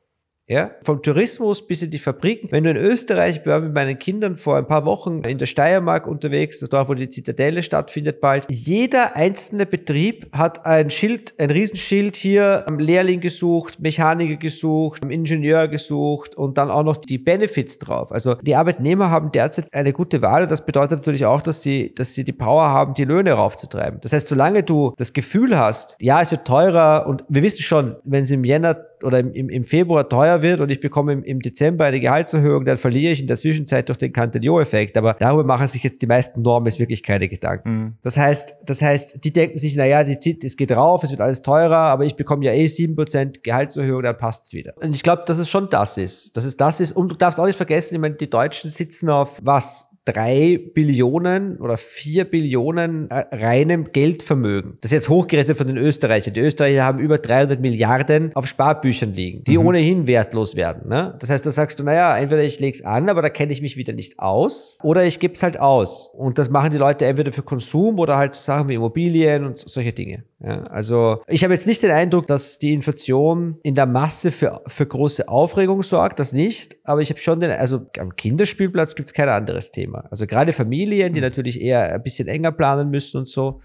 Ja, vom Tourismus bis in die Fabriken. Wenn du in Österreich, ich war mit meinen Kindern vor ein paar Wochen in der Steiermark unterwegs, dort wo die Zitadelle stattfindet bald. Jeder einzelne Betrieb hat ein Schild, ein Riesenschild hier, Lehrling gesucht, Mechaniker gesucht, Ingenieur gesucht und dann auch noch die Benefits drauf. Also die Arbeitnehmer haben derzeit eine gute Wahl. Das bedeutet natürlich auch, dass sie, dass sie die Power haben, die Löhne raufzutreiben. Das heißt, solange du das Gefühl hast, ja, es wird teurer und wir wissen schon, wenn sie im Jänner oder im, im Februar teuer wird und ich bekomme im, im Dezember eine Gehaltserhöhung, dann verliere ich in der Zwischenzeit durch den Cantillon-Effekt. Aber darüber machen sich jetzt die meisten Normen wirklich keine Gedanken. Mhm. Das heißt, das heißt, die denken sich, naja, die zieht, es geht rauf, es wird alles teurer, aber ich bekomme ja eh sieben Prozent Gehaltserhöhung, dann passt's wieder. Und ich glaube, dass es schon das ist. Dass es das ist. Und du darfst auch nicht vergessen, ich meine, die Deutschen sitzen auf was? Drei Billionen oder vier Billionen äh, reinem Geldvermögen. Das ist jetzt hochgerechnet von den Österreichern. Die Österreicher haben über 300 Milliarden auf Sparbüchern liegen, die mhm. ohnehin wertlos werden. Ne? Das heißt, da sagst du, naja, entweder ich leg's an, aber da kenne ich mich wieder nicht aus, oder ich gebe es halt aus. Und das machen die Leute entweder für Konsum oder halt Sachen wie Immobilien und solche Dinge. Ja, also ich habe jetzt nicht den Eindruck, dass die Inflation in der Masse für, für große Aufregung sorgt, das nicht. Aber ich habe schon den, also am Kinderspielplatz gibt's kein anderes Thema. Also gerade Familien, die mhm. natürlich eher ein bisschen enger planen müssen und so,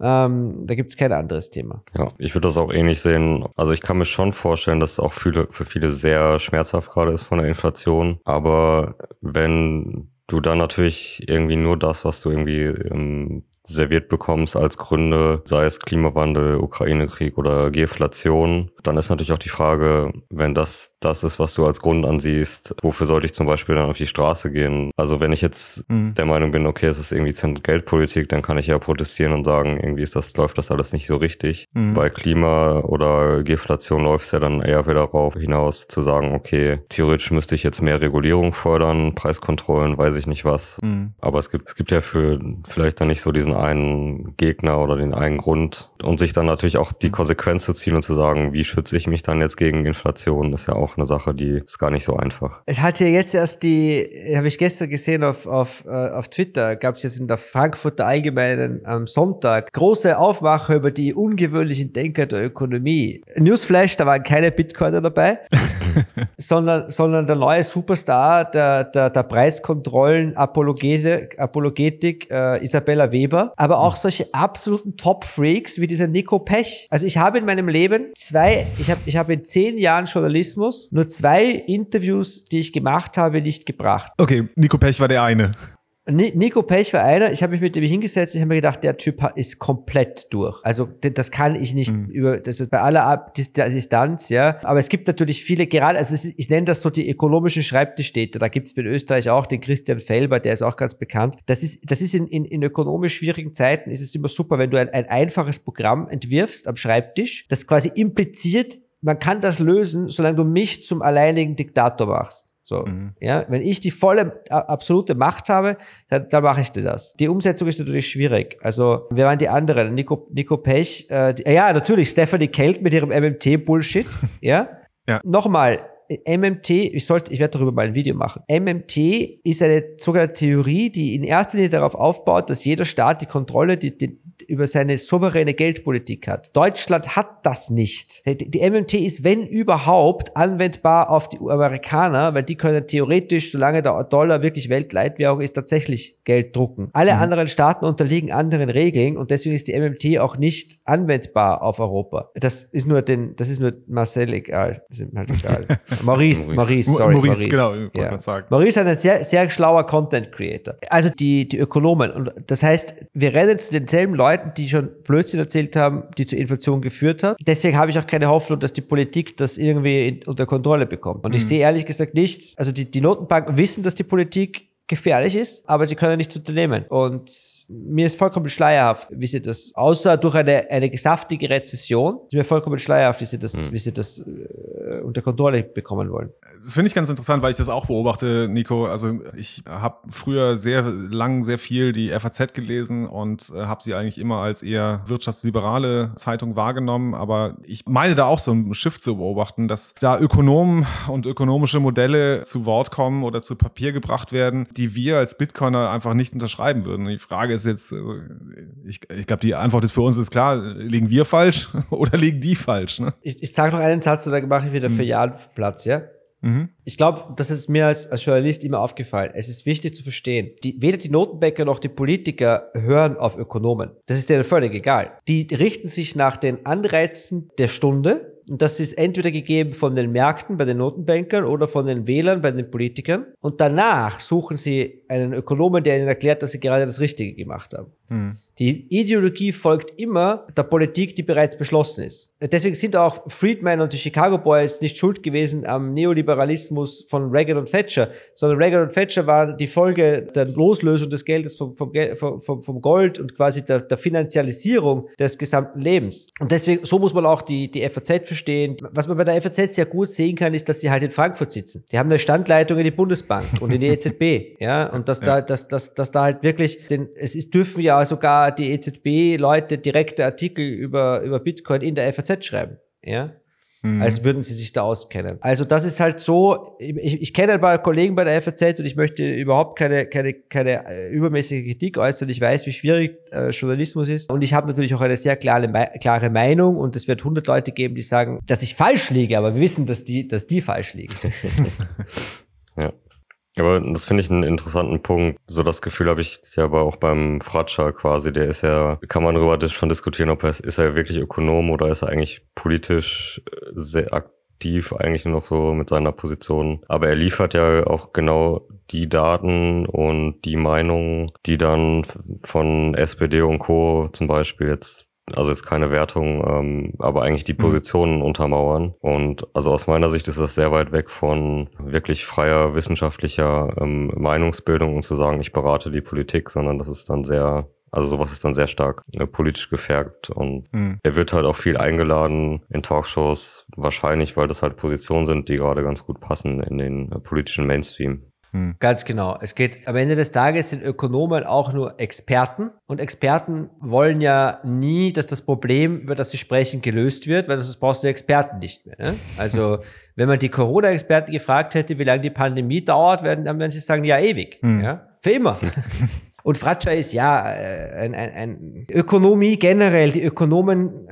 ähm, da gibt's kein anderes Thema. Ja, ich würde das auch ähnlich sehen. Also ich kann mir schon vorstellen, dass es auch viele, für viele sehr schmerzhaft gerade ist von der Inflation. Aber wenn du dann natürlich irgendwie nur das, was du irgendwie ähm, serviert bekommst als Gründe, sei es Klimawandel, Ukraine-Krieg oder Geflation, dann ist natürlich auch die Frage, wenn das das ist, was du als Grund ansiehst, wofür sollte ich zum Beispiel dann auf die Straße gehen? Also wenn ich jetzt mhm. der Meinung bin, okay, es ist irgendwie Geldpolitik, dann kann ich ja protestieren und sagen, irgendwie ist das, läuft das alles nicht so richtig. Mhm. Bei Klima oder Geflation läuft es ja dann eher wieder darauf hinaus zu sagen, okay, theoretisch müsste ich jetzt mehr Regulierung fördern, Preiskontrollen, weiß ich nicht was. Mhm. Aber es gibt, es gibt ja für vielleicht dann nicht so diesen einen Gegner oder den einen Grund und sich dann natürlich auch die Konsequenz zu ziehen und zu sagen, wie schütze ich mich dann jetzt gegen Inflation? Ist ja auch eine Sache, die ist gar nicht so einfach. Ich hatte jetzt erst die, habe ich gestern gesehen auf, auf, äh, auf Twitter, gab es jetzt in der Frankfurter Allgemeinen am Sonntag große Aufmache über die ungewöhnlichen Denker der Ökonomie. Newsflash, da waren keine Bitcoiner dabei, (laughs) sondern, sondern der neue Superstar der, der, der Preiskontrollen Apologetik, Apologetik äh, Isabella Weber, aber auch solche absoluten Top-Freaks wie dieser Nico Pech. Also ich habe in meinem Leben zwei, ich habe ich habe in zehn Jahren Journalismus nur zwei Interviews, die ich gemacht habe, nicht gebracht. Okay, Nico Pech war der eine. Nico Pech war einer, ich habe mich mit dem hingesetzt und habe mir gedacht, der Typ ist komplett durch. Also das kann ich nicht mhm. über, das ist bei aller Distanz, ja. Aber es gibt natürlich viele, gerade, also ist, ich nenne das so die ökonomischen Schreibtischstädte. Da gibt es in Österreich auch den Christian Felber, der ist auch ganz bekannt. Das ist, das ist in, in, in ökonomisch schwierigen Zeiten ist es immer super, wenn du ein, ein einfaches Programm entwirfst am Schreibtisch, das quasi impliziert, man kann das lösen, solange du mich zum alleinigen Diktator machst. So, mhm. ja, wenn ich die volle absolute Macht habe, dann, dann mache ich dir das. Die Umsetzung ist natürlich schwierig. Also, wer waren die anderen? Nico, Nico Pech, äh, die, ja, natürlich Stephanie Kelt mit ihrem MMT-Bullshit, (laughs) ja. ja. Nochmal, MMT, ich sollte, ich werde darüber mal ein Video machen. MMT ist eine sogenannte Theorie, die in erster Linie darauf aufbaut, dass jeder Staat die Kontrolle, die, die, über seine souveräne Geldpolitik hat. Deutschland hat das nicht. Die MMT ist, wenn überhaupt, anwendbar auf die Amerikaner, weil die können theoretisch, solange der Dollar wirklich Weltleitwährung ist, tatsächlich Geld drucken. Alle mhm. anderen Staaten unterliegen anderen Regeln und deswegen ist die MMT auch nicht anwendbar auf Europa. Das ist nur den, das ist nur Marcel egal. Das ist halt egal. (laughs) Maurice, Maurice, sorry. Maurice, Maurice. genau, ich ja. sagen. Maurice ist ein sehr, sehr schlauer Content Creator. Also die, die Ökonomen. Und das heißt, wir rennen zu denselben Leuten, Leuten, die schon Blödsinn erzählt haben, die zur Inflation geführt hat. Deswegen habe ich auch keine Hoffnung, dass die Politik das irgendwie in, unter Kontrolle bekommt. Und mhm. ich sehe ehrlich gesagt nicht, also die, die Notenbanken wissen, dass die Politik gefährlich ist, aber sie können nichts unternehmen. Und mir ist vollkommen schleierhaft, wie sie das, außer durch eine, eine saftige Rezession, ist mir vollkommen schleierhaft, wie sie das, mhm. wie sie das äh, unter Kontrolle bekommen wollen. Das finde ich ganz interessant, weil ich das auch beobachte, Nico. Also ich habe früher sehr lang, sehr viel die FAZ gelesen und äh, habe sie eigentlich immer als eher wirtschaftsliberale Zeitung wahrgenommen. Aber ich meine da auch so ein Schiff zu beobachten, dass da Ökonomen und ökonomische Modelle zu Wort kommen oder zu Papier gebracht werden, die wir als Bitcoiner einfach nicht unterschreiben würden. Die Frage ist jetzt, äh, ich, ich glaube, die Antwort ist für uns ist klar, liegen wir falsch (laughs) oder liegen die falsch? Ne? Ich, ich sage noch einen Satz und dann mache ich wieder für hm. Jan Platz, ja? Mhm. Ich glaube, das ist mir als, als Journalist immer aufgefallen. Es ist wichtig zu verstehen, die, weder die Notenbanker noch die Politiker hören auf Ökonomen. Das ist denen völlig egal. Die richten sich nach den Anreizen der Stunde und das ist entweder gegeben von den Märkten bei den Notenbankern oder von den Wählern bei den Politikern. Und danach suchen sie einen Ökonomen, der ihnen erklärt, dass sie gerade das Richtige gemacht haben. Hm. Die Ideologie folgt immer der Politik, die bereits beschlossen ist. Deswegen sind auch Friedman und die Chicago Boys nicht schuld gewesen am Neoliberalismus von Reagan und Thatcher, sondern Reagan und Thatcher waren die Folge der Loslösung des Geldes vom, vom, vom, vom Gold und quasi der, der Finanzialisierung des gesamten Lebens. Und deswegen, so muss man auch die, die FAZ verstehen. Was man bei der FAZ sehr gut sehen kann, ist, dass sie halt in Frankfurt sitzen. Die haben eine Standleitung in die Bundesbank und in die EZB, (laughs) ja, und dass ja. da, dass, dass, dass da halt wirklich, denn es ist, dürfen ja sogar die EZB-Leute direkte Artikel über, über Bitcoin in der FAZ schreiben. Ja. Mhm. Als würden sie sich da auskennen. Also das ist halt so, ich, ich kenne ein paar Kollegen bei der FAZ und ich möchte überhaupt keine, keine, keine äh, übermäßige Kritik äußern. Ich weiß, wie schwierig äh, Journalismus ist und ich habe natürlich auch eine sehr klare, klare Meinung und es wird 100 Leute geben, die sagen, dass ich falsch liege, aber wir wissen, dass die, dass die falsch liegen. (laughs) Aber das finde ich einen interessanten Punkt. So das Gefühl habe ich ja aber auch beim Fratscher quasi. Der ist ja, kann man darüber schon diskutieren, ob er ist, ist er wirklich Ökonom oder ist er eigentlich politisch äh, sehr aktiv eigentlich nur noch so mit seiner Position. Aber er liefert ja auch genau die Daten und die Meinungen, die dann von SPD und Co. zum Beispiel jetzt also jetzt keine Wertung, ähm, aber eigentlich die mhm. Positionen untermauern. Und also aus meiner Sicht ist das sehr weit weg von wirklich freier wissenschaftlicher ähm, Meinungsbildung und zu sagen, ich berate die Politik, sondern das ist dann sehr also sowas ist dann sehr stark äh, politisch gefärbt und mhm. er wird halt auch viel eingeladen in Talkshows, wahrscheinlich, weil das halt Positionen sind, die gerade ganz gut passen in den äh, politischen Mainstream. Hm. Ganz genau. Es geht am Ende des Tages sind Ökonomen auch nur Experten und Experten wollen ja nie, dass das Problem, über das sie sprechen, gelöst wird, weil sonst brauchst du Experten nicht mehr. Ne? (laughs) Also wenn man die Corona-Experten gefragt hätte, wie lange die Pandemie dauert, werden, dann werden sie sagen, ja ewig, hm. ja, für immer. (laughs) Und Fratscher ist ja äh, ein, ein, ein Ökonomie generell. Die Ökonomen,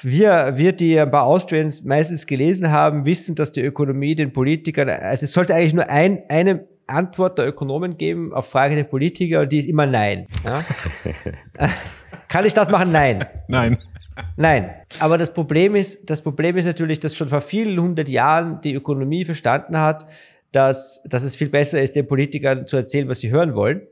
wir, wir, die ein paar Austrians meistens gelesen haben, wissen, dass die Ökonomie den Politikern, also es sollte eigentlich nur ein, eine Antwort der Ökonomen geben auf Frage der Politiker und die ist immer Nein. Ja? (laughs) Kann ich das machen? Nein. Nein. Nein, aber das Problem ist, das Problem ist natürlich, dass schon vor vielen hundert Jahren die Ökonomie verstanden hat, dass, dass es viel besser ist, den Politikern zu erzählen, was sie hören wollen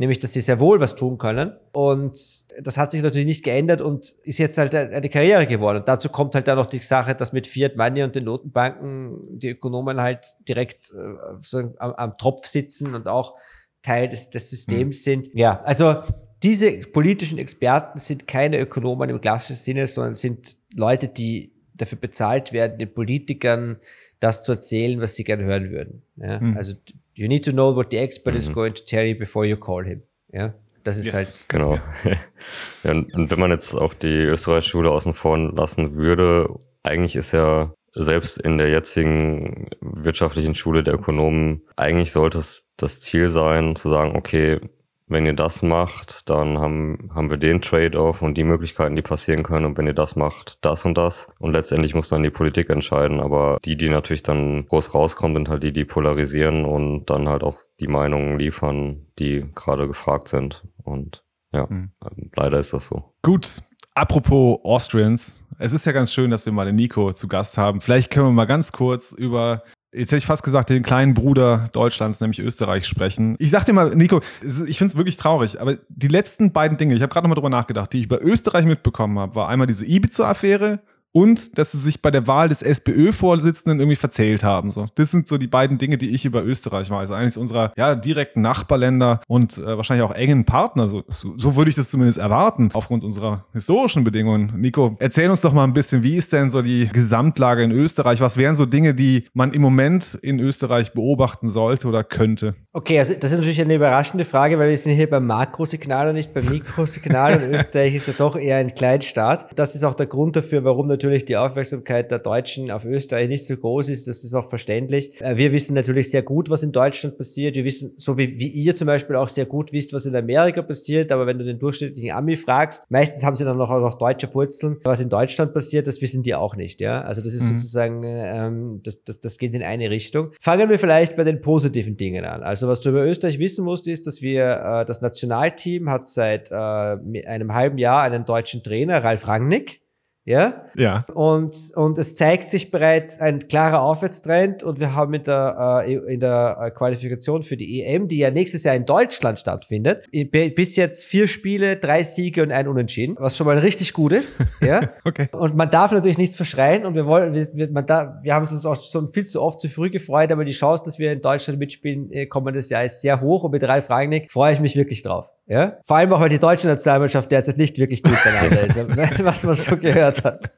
nämlich dass sie sehr wohl was tun können. Und das hat sich natürlich nicht geändert und ist jetzt halt eine Karriere geworden. Und dazu kommt halt dann noch die Sache, dass mit Fiat Money und den Notenbanken die Ökonomen halt direkt äh, so am, am, Tropf sitzen und auch Teil des, des Systems mhm. sind. Ja, also diese politischen Experten sind keine Ökonomen im klassischen Sinne, sondern sind Leute, die dafür bezahlt werden, den Politikern das zu erzählen, was sie gerne hören würden. Ja? Mhm. Also you need to know what the expert mhm. is going to tell you before you call him. Ja, das ist yes. halt. Genau. (laughs) ja, und wenn man jetzt auch die österreichische Schule außen vor lassen würde, eigentlich ist ja selbst in der jetzigen wirtschaftlichen Schule der Ökonomen, eigentlich sollte es das Ziel sein, zu sagen, okay, wenn ihr das macht, dann haben, haben wir den Trade-off und die Möglichkeiten, die passieren können. Und wenn ihr das macht, das und das. Und letztendlich muss dann die Politik entscheiden. Aber die, die natürlich dann groß rauskommen, sind halt die, die polarisieren und dann halt auch die Meinungen liefern, die gerade gefragt sind. Und ja, mhm. leider ist das so. Gut. Apropos Austrians, es ist ja ganz schön, dass wir mal den Nico zu Gast haben. Vielleicht können wir mal ganz kurz über jetzt hätte ich fast gesagt, den kleinen Bruder Deutschlands, nämlich Österreich, sprechen. Ich sag dir mal, Nico, ich finde es wirklich traurig, aber die letzten beiden Dinge, ich habe gerade nochmal drüber nachgedacht, die ich bei Österreich mitbekommen habe, war einmal diese Ibiza-Affäre und dass sie sich bei der Wahl des SPÖ-Vorsitzenden irgendwie verzählt haben. So, das sind so die beiden Dinge, die ich über Österreich weiß. Eines unserer ja direkten Nachbarländer und äh, wahrscheinlich auch engen Partner. So, so, so würde ich das zumindest erwarten aufgrund unserer historischen Bedingungen. Nico, erzähl uns doch mal ein bisschen, wie ist denn so die Gesamtlage in Österreich? Was wären so Dinge, die man im Moment in Österreich beobachten sollte oder könnte? Okay, also das ist natürlich eine überraschende Frage, weil wir sind hier beim Makrosignal und nicht beim Mikrosignal und (laughs) Österreich ist ja doch eher ein Kleinstaat. Das ist auch der Grund dafür, warum natürlich die Aufmerksamkeit der Deutschen auf Österreich nicht so groß ist. Das ist auch verständlich. Äh, wir wissen natürlich sehr gut, was in Deutschland passiert. Wir wissen, so wie, wie ihr zum Beispiel auch sehr gut wisst, was in Amerika passiert. Aber wenn du den durchschnittlichen Ami fragst, meistens haben sie dann noch, auch noch deutsche Wurzeln. Was in Deutschland passiert, das wissen die auch nicht. Ja, also das ist mhm. sozusagen, ähm, das, das, das geht in eine Richtung. Fangen wir vielleicht bei den positiven Dingen an. Also was du über Österreich wissen musst, ist, dass wir äh, das Nationalteam hat seit äh, einem halben Jahr einen deutschen Trainer, Ralf Rangnick. Ja? Ja. Und, und es zeigt sich bereits ein klarer Aufwärtstrend und wir haben in der, äh, in der äh, Qualifikation für die EM, die ja nächstes Jahr in Deutschland stattfindet, bis jetzt vier Spiele, drei Siege und ein Unentschieden, was schon mal richtig gut ist. (laughs) Ja? okay. Und man darf natürlich nichts verschreien und wir wollen, wir, man da, wir haben uns auch schon viel zu oft zu früh gefreut, aber die Chance, dass wir in Deutschland mitspielen äh, kommendes Jahr ist sehr hoch und mit Ralf Rangnick freue ich mich wirklich drauf. Ja? Vor allem auch, weil die deutsche Nationalmannschaft derzeit nicht wirklich gut beieinander ist, (laughs) was man so gehört hat.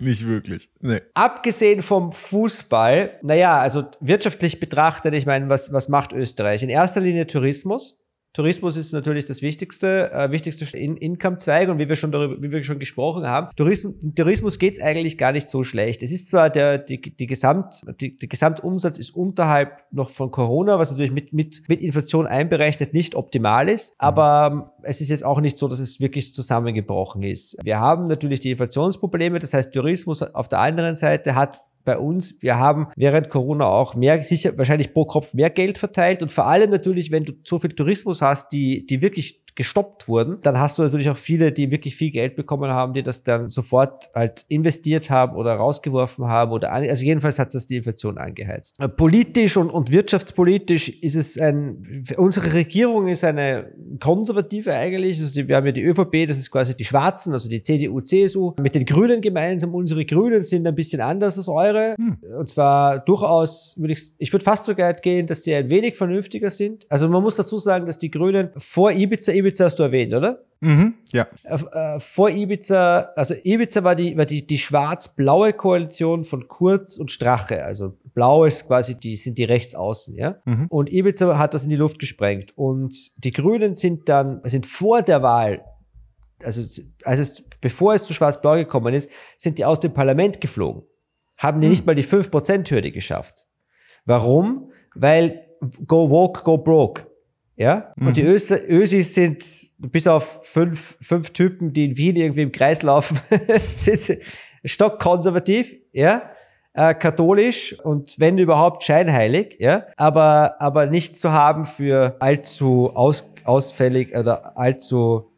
Nicht wirklich. Nee. Abgesehen vom Fußball, naja, also wirtschaftlich betrachtet, ich meine, was, was macht Österreich? In erster Linie Tourismus. Tourismus ist natürlich das wichtigste, äh, wichtigste In Income-Zweig und wie wir schon darüber, wie wir schon gesprochen haben, Tourismus, Tourismus geht's eigentlich gar nicht so schlecht. Es ist zwar der, die, die Gesamt, die, der Gesamtumsatz ist unterhalb noch von Corona, was natürlich mit, mit, mit Inflation einberechnet nicht optimal ist, mhm. aber ähm, es ist jetzt auch nicht so, dass es wirklich zusammengebrochen ist. Wir haben natürlich die Inflationsprobleme, das heißt Tourismus auf der anderen Seite hat bei uns. Wir haben während Corona auch mehr, sicher wahrscheinlich pro Kopf mehr Geld verteilt und vor allem natürlich, wenn du so viel Tourismus hast, die, die wirklich gestoppt wurden, dann hast du natürlich auch viele, die wirklich viel Geld bekommen haben, die das dann sofort halt investiert haben oder rausgeworfen haben oder also jedenfalls hat das die Inflation angeheizt. Politisch und, und wirtschaftspolitisch ist es ein, unsere Regierung ist eine konservative eigentlich, also die, wir haben ja die ÖVP, das ist quasi die Schwarzen, also die CDU, CSU, mit den Grünen gemeinsam. Unsere Grünen sind ein bisschen anders als eure hm. und zwar durchaus, würde ich, ich würde fast so weit gehen, dass sie ein wenig vernünftiger sind. Also man muss dazu sagen, dass die Grünen vor Ibiza Ibiza hast du erwähnt, oder? Mhm, ja. Äh, vor Ibiza, also Ibiza war die, war die, die schwarz-blaue Koalition von Kurz und Strache. Also blau ist quasi die, sind die rechtsaußen, ja. Mhm. Und Ibiza hat das in die Luft gesprengt. Und die Grünen sind dann, sind vor der Wahl, also, also es, bevor es zu schwarz-blau gekommen ist, sind die aus dem Parlament geflogen. Haben die mhm. nicht mal die 5%-Hürde geschafft. Warum? Weil go woke, go broke. Ja? Mhm. Und die Ös Ösis sind bis auf fünf, fünf Typen, die in Wien irgendwie im Kreis laufen, (laughs) stockkonservativ, ja? Äh, katholisch und wenn überhaupt scheinheilig, ja, aber, aber nicht zu haben für allzu aus, ausfällig oder allzu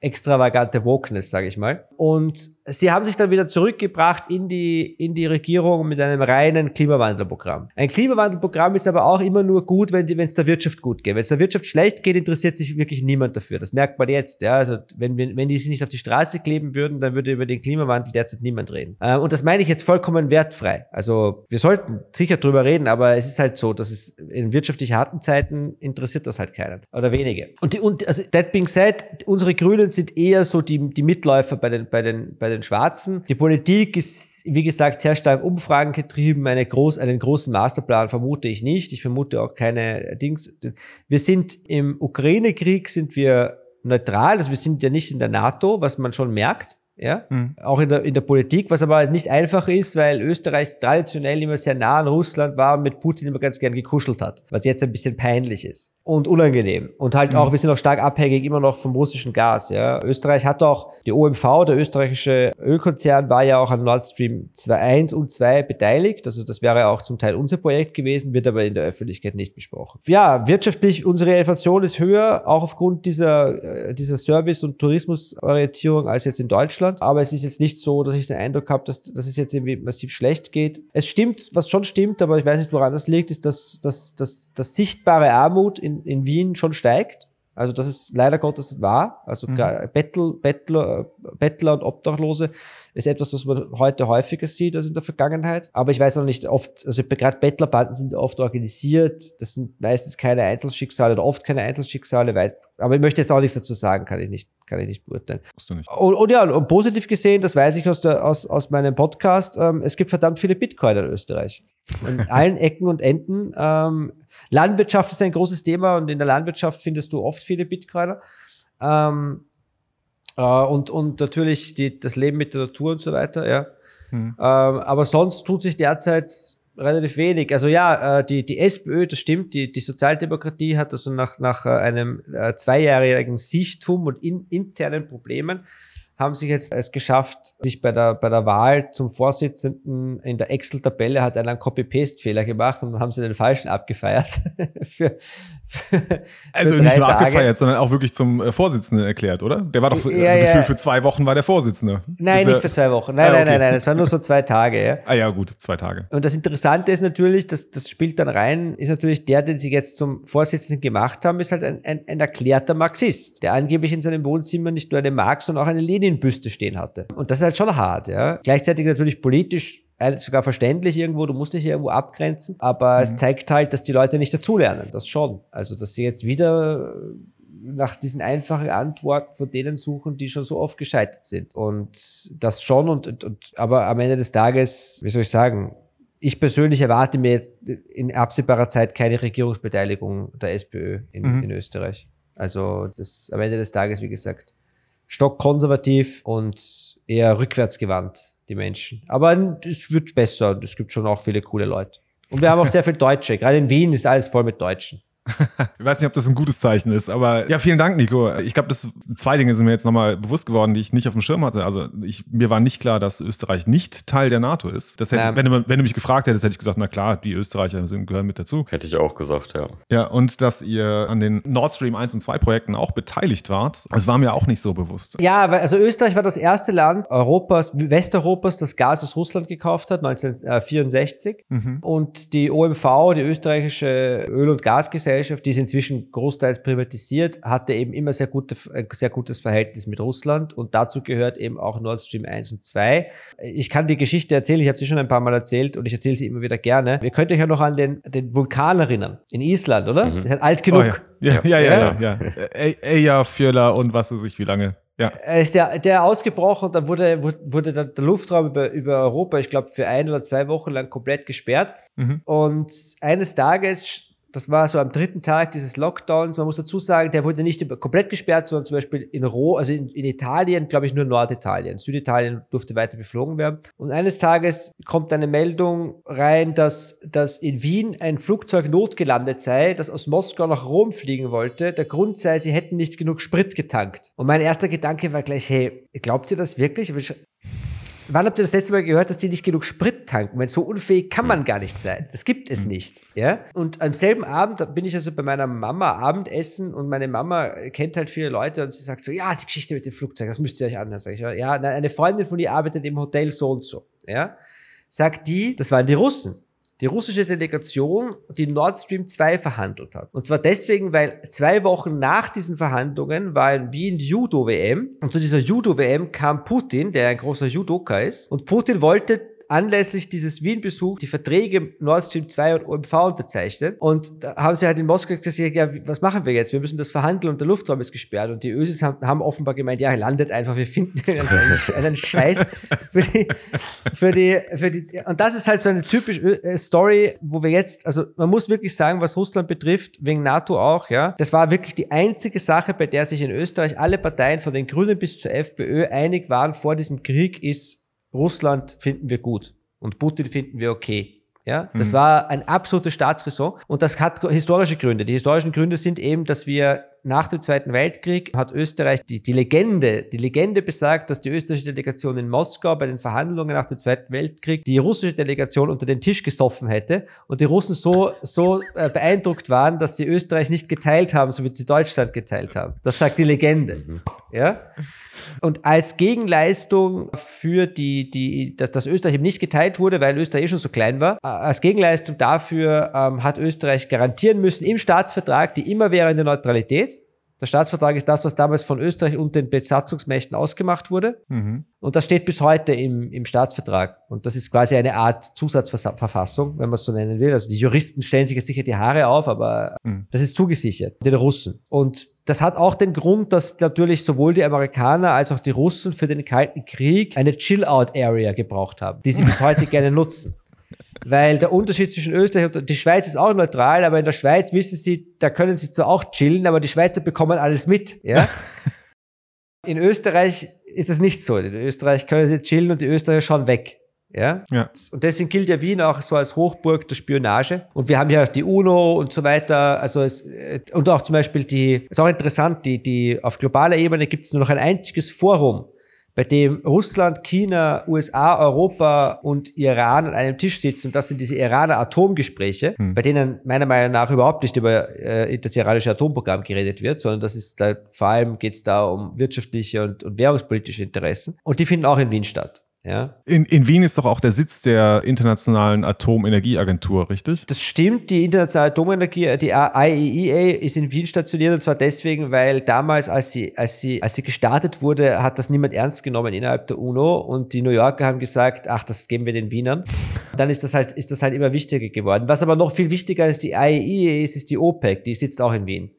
extravagante Wokeness, sage ich mal. Und sie haben sich dann wieder zurückgebracht in die, in die Regierung mit einem reinen Klimawandelprogramm. Ein Klimawandelprogramm ist aber auch immer nur gut, wenn es der Wirtschaft gut geht. Wenn es der Wirtschaft schlecht geht, interessiert sich wirklich niemand dafür. Das merkt man jetzt. Ja, also wenn, wenn, wenn die sich nicht auf die Straße kleben würden, dann würde über den Klimawandel derzeit niemand reden. Äh, und das meine ich jetzt vollkommen wertfrei. Also wir sollten sicher drüber reden, aber es ist halt so, dass es in wirtschaftlich harten Zeiten interessiert das halt keinen oder wenige. Und, die, und also that being said, unsere Grünen sind eher so die, die Mitläufer bei den bei den, bei den Schwarzen. Die Politik ist, wie gesagt, sehr stark Umfragen getrieben. Eine groß, einen großen Masterplan vermute ich nicht. Ich vermute auch keine Dings. Wir sind im Ukraine-Krieg sind wir neutral. Also wir sind ja nicht in der NATO, was man schon merkt ja, mhm. auch in der, in der Politik, was aber halt nicht einfach ist, weil Österreich traditionell immer sehr nah an Russland war und mit Putin immer ganz gern gekuschelt hat, was jetzt ein bisschen peinlich ist und unangenehm. Und halt mhm. auch, wir sind auch stark abhängig immer noch vom russischen Gas. Ja. Österreich hat auch, die OMV, der österreichische Ölkonzern, war ja auch an Nord Stream 2, 1 und 2 beteiligt. Also das wäre auch zum Teil unser Projekt gewesen, wird aber in der Öffentlichkeit nicht besprochen. Ja, wirtschaftlich, unsere Inflation ist höher, auch aufgrund dieser, äh, dieser Service- und Tourismusorientierung als jetzt in Deutschland. Aber es ist jetzt nicht so, dass ich den Eindruck habe, dass, dass es jetzt irgendwie massiv schlecht geht. Es stimmt, was schon stimmt, aber ich weiß nicht, woran das liegt, ist, dass, dass, dass, dass sichtbare Armut in in, Wien schon steigt. Also das ist leider Gottes wahr. Also mhm. Bettel, Bettler, Bettler und Obdachlose ist etwas, was man heute häufiger sieht als in der Vergangenheit. Aber ich weiß noch nicht oft, also gerade Bettlerbanden sind oft organisiert. Das sind meistens keine Einzelschicksale oder oft keine Einzelschicksale. Aber ich möchte jetzt auch nichts dazu sagen, kann ich nicht, kann ich nicht beurteilen. du nicht. Und, und ja, und positiv gesehen, das weiß ich aus, der, aus, aus meinem Podcast, ähm, es gibt verdammt viele Bitcoin in Österreich. In (laughs) allen Ecken und Enden. Ähm, Landwirtschaft ist ein großes Thema und in der Landwirtschaft findest du oft viele Bitcoiner. Ähm, äh, und, und natürlich die, das Leben mit der Natur und so weiter, ja. Hm. Ähm, aber sonst tut sich derzeit relativ wenig. Also ja, äh, die, die SPÖ, das stimmt, die, die Sozialdemokratie hat also nach, nach äh, einem äh, zweijährigen Siechtum und in, internen Problemen haben sich jetzt es geschafft, sich bei der, bei der Wahl zum Vorsitzenden in der Excel-Tabelle hat einen Copy-Paste-Fehler gemacht und dann haben sie den falschen abgefeiert. (laughs) für, (laughs) also nicht nur Tage. abgefeiert, sondern auch wirklich zum äh, Vorsitzenden erklärt, oder? Der war doch, ja, also ja. Gefühl für zwei Wochen war der Vorsitzende. Nein, ist nicht für zwei Wochen. Nein, ah, okay. nein, nein, nein, es waren nur so (laughs) zwei Tage. Ja. Ah ja, gut, zwei Tage. Und das Interessante ist natürlich, das, das spielt dann rein, ist natürlich der, den sie jetzt zum Vorsitzenden gemacht haben, ist halt ein, ein, ein erklärter Marxist, der angeblich in seinem Wohnzimmer nicht nur eine Marx, sondern auch eine Lenin Lenin-Büste stehen hatte. Und das ist halt schon hart, ja. Gleichzeitig natürlich politisch sogar verständlich irgendwo, du musst dich irgendwo abgrenzen, aber mhm. es zeigt halt, dass die Leute nicht dazulernen, das schon. Also, dass sie jetzt wieder nach diesen einfachen Antworten von denen suchen, die schon so oft gescheitert sind. Und das schon und, und, und aber am Ende des Tages, wie soll ich sagen, ich persönlich erwarte mir jetzt in absehbarer Zeit keine Regierungsbeteiligung der SPÖ in, mhm. in Österreich. Also das am Ende des Tages, wie gesagt, stockkonservativ und eher rückwärtsgewandt, die Menschen. Aber es wird besser und es gibt schon auch viele coole Leute. Und wir haben auch (laughs) sehr viel Deutsche. Gerade in Wien ist alles voll mit Deutschen. Ich weiß nicht, ob das ein gutes Zeichen ist, aber ja, vielen Dank, Nico. Ich glaube, das zwei Dinge sind mir jetzt nochmal bewusst geworden, die ich nicht auf dem Schirm hatte. Also ich, mir war nicht klar, dass Österreich nicht Teil der NATO ist. Das hätte, ähm. wenn, du, wenn du mich gefragt hättest, hätte ich gesagt, na klar, die Österreicher sind, gehören mit dazu. Hätte ich auch gesagt, ja. Ja, und dass ihr an den Nord Stream 1 und 2 Projekten auch beteiligt wart, das war mir auch nicht so bewusst. Ja, also Österreich war das erste Land Europas, Westeuropas, das Gas aus Russland gekauft hat, 1964. Mhm. Und die OMV, die österreichische Öl- und Gasgesellschaft, die ist inzwischen großteils privatisiert, hatte eben immer sehr, gute, ein sehr gutes Verhältnis mit Russland und dazu gehört eben auch Nord Stream 1 und 2. Ich kann die Geschichte erzählen, ich habe sie schon ein paar Mal erzählt und ich erzähle sie immer wieder gerne. Ihr könnt euch ja noch an den, den Vulkan erinnern, in Island, oder? Mhm. ist halt alt genug. Oh, ja. Ja, ja, ja, ja. ja. Eja, Fjöller und was weiß ich wie lange. Ja. Er ist der, der ausgebrochen und dann wurde, wurde der, der Luftraum über, über Europa, ich glaube, für ein oder zwei Wochen lang komplett gesperrt. Mhm. Und eines Tages das war so am dritten Tag dieses Lockdowns. Man muss dazu sagen, der wurde nicht komplett gesperrt, sondern zum Beispiel in Rom, also in, in Italien, glaube ich, nur Norditalien. Süditalien durfte weiter beflogen werden. Und eines Tages kommt eine Meldung rein, dass, dass in Wien ein Flugzeug notgelandet sei, das aus Moskau nach Rom fliegen wollte. Der Grund sei, sie hätten nicht genug Sprit getankt. Und mein erster Gedanke war gleich, hey, glaubt ihr das wirklich? Wann habt ihr das letzte Mal gehört, dass die nicht genug Sprit tanken? Weil so unfähig kann man gar nicht sein. Das gibt es nicht. Ja? Und am selben Abend bin ich also bei meiner Mama Abendessen und meine Mama kennt halt viele Leute und sie sagt so, ja, die Geschichte mit dem Flugzeug, das müsst ihr euch anhören. Sag ich, ja, eine Freundin von ihr arbeitet im Hotel so und so. Ja? Sagt die, das waren die Russen die russische Delegation die Nord Stream 2 verhandelt hat. Und zwar deswegen, weil zwei Wochen nach diesen Verhandlungen war in Wien Judo-WM und zu dieser Judo-WM kam Putin, der ein großer Judoka ist und Putin wollte anlässlich dieses Wien-Besuchs die Verträge Nord Stream 2 und OMV unterzeichnet. Und da haben sie halt in Moskau gesagt, ja, was machen wir jetzt? Wir müssen das verhandeln und der Luftraum ist gesperrt. Und die Ösis haben, haben offenbar gemeint, ja, landet einfach, wir finden (laughs) einen, einen Scheiß für die, für die, für die, und das ist halt so eine typische äh, Story, wo wir jetzt, also man muss wirklich sagen, was Russland betrifft, wegen NATO auch, ja, das war wirklich die einzige Sache, bei der sich in Österreich alle Parteien von den Grünen bis zur FPÖ einig waren vor diesem Krieg, ist Russland finden wir gut und Putin finden wir okay. Ja, das mhm. war ein absolutes Staatsräson und das hat historische Gründe. Die historischen Gründe sind eben, dass wir nach dem Zweiten Weltkrieg hat Österreich die, die Legende, die Legende besagt, dass die österreichische Delegation in Moskau bei den Verhandlungen nach dem Zweiten Weltkrieg die russische Delegation unter den Tisch gesoffen hätte und die Russen so, so äh, beeindruckt waren, dass sie Österreich nicht geteilt haben, so wie sie Deutschland geteilt haben. Das sagt die Legende. Mhm. Ja? Und als Gegenleistung für die, die, dass, dass Österreich eben nicht geteilt wurde, weil Österreich eh schon so klein war, als Gegenleistung dafür ähm, hat Österreich garantieren müssen im Staatsvertrag die immerwährende Neutralität. Der Staatsvertrag ist das, was damals von Österreich und den Besatzungsmächten ausgemacht wurde. Mhm. Und das steht bis heute im, im Staatsvertrag. Und das ist quasi eine Art Zusatzverfassung, wenn man es so nennen will. Also die Juristen stellen sich jetzt sicher die Haare auf, aber mhm. das ist zugesichert den Russen. Und das hat auch den Grund, dass natürlich sowohl die Amerikaner als auch die Russen für den Kalten Krieg eine Chill-Out-Area gebraucht haben, die sie bis (laughs) heute gerne nutzen. Weil der Unterschied zwischen Österreich und die Schweiz ist auch neutral, aber in der Schweiz wissen sie, da können sie zwar auch chillen, aber die Schweizer bekommen alles mit. Ja? (laughs) in Österreich ist das nicht so. In Österreich können sie chillen und die Österreicher schauen weg. Ja? ja. Und deswegen gilt ja Wien auch so als Hochburg der Spionage. Und wir haben ja auch die UNO und so weiter. Also es, äh, und auch zum Beispiel die, ist auch interessant, die, die, auf globaler Ebene gibt es nur noch ein einziges Forum, bei dem Russland, China, USA, Europa und Iran an einem Tisch sitzen. Und das sind diese Iraner Atomgespräche, hm. bei denen meiner Meinung nach überhaupt nicht über äh, das iranische Atomprogramm geredet wird, sondern das ist da, vor allem geht es da um wirtschaftliche und, und währungspolitische Interessen. Und die finden auch in Wien statt. Ja. In, in Wien ist doch auch der Sitz der Internationalen Atomenergieagentur, richtig? Das stimmt. Die Internationale Atomenergie, die IAEA, ist in Wien stationiert und zwar deswegen, weil damals, als sie, als sie, als sie gestartet wurde, hat das niemand ernst genommen innerhalb der UNO und die New Yorker haben gesagt, ach, das geben wir den Wienern. Dann ist das halt, ist das halt immer wichtiger geworden. Was aber noch viel wichtiger ist, die IAEA ist, ist die OPEC, die sitzt auch in Wien.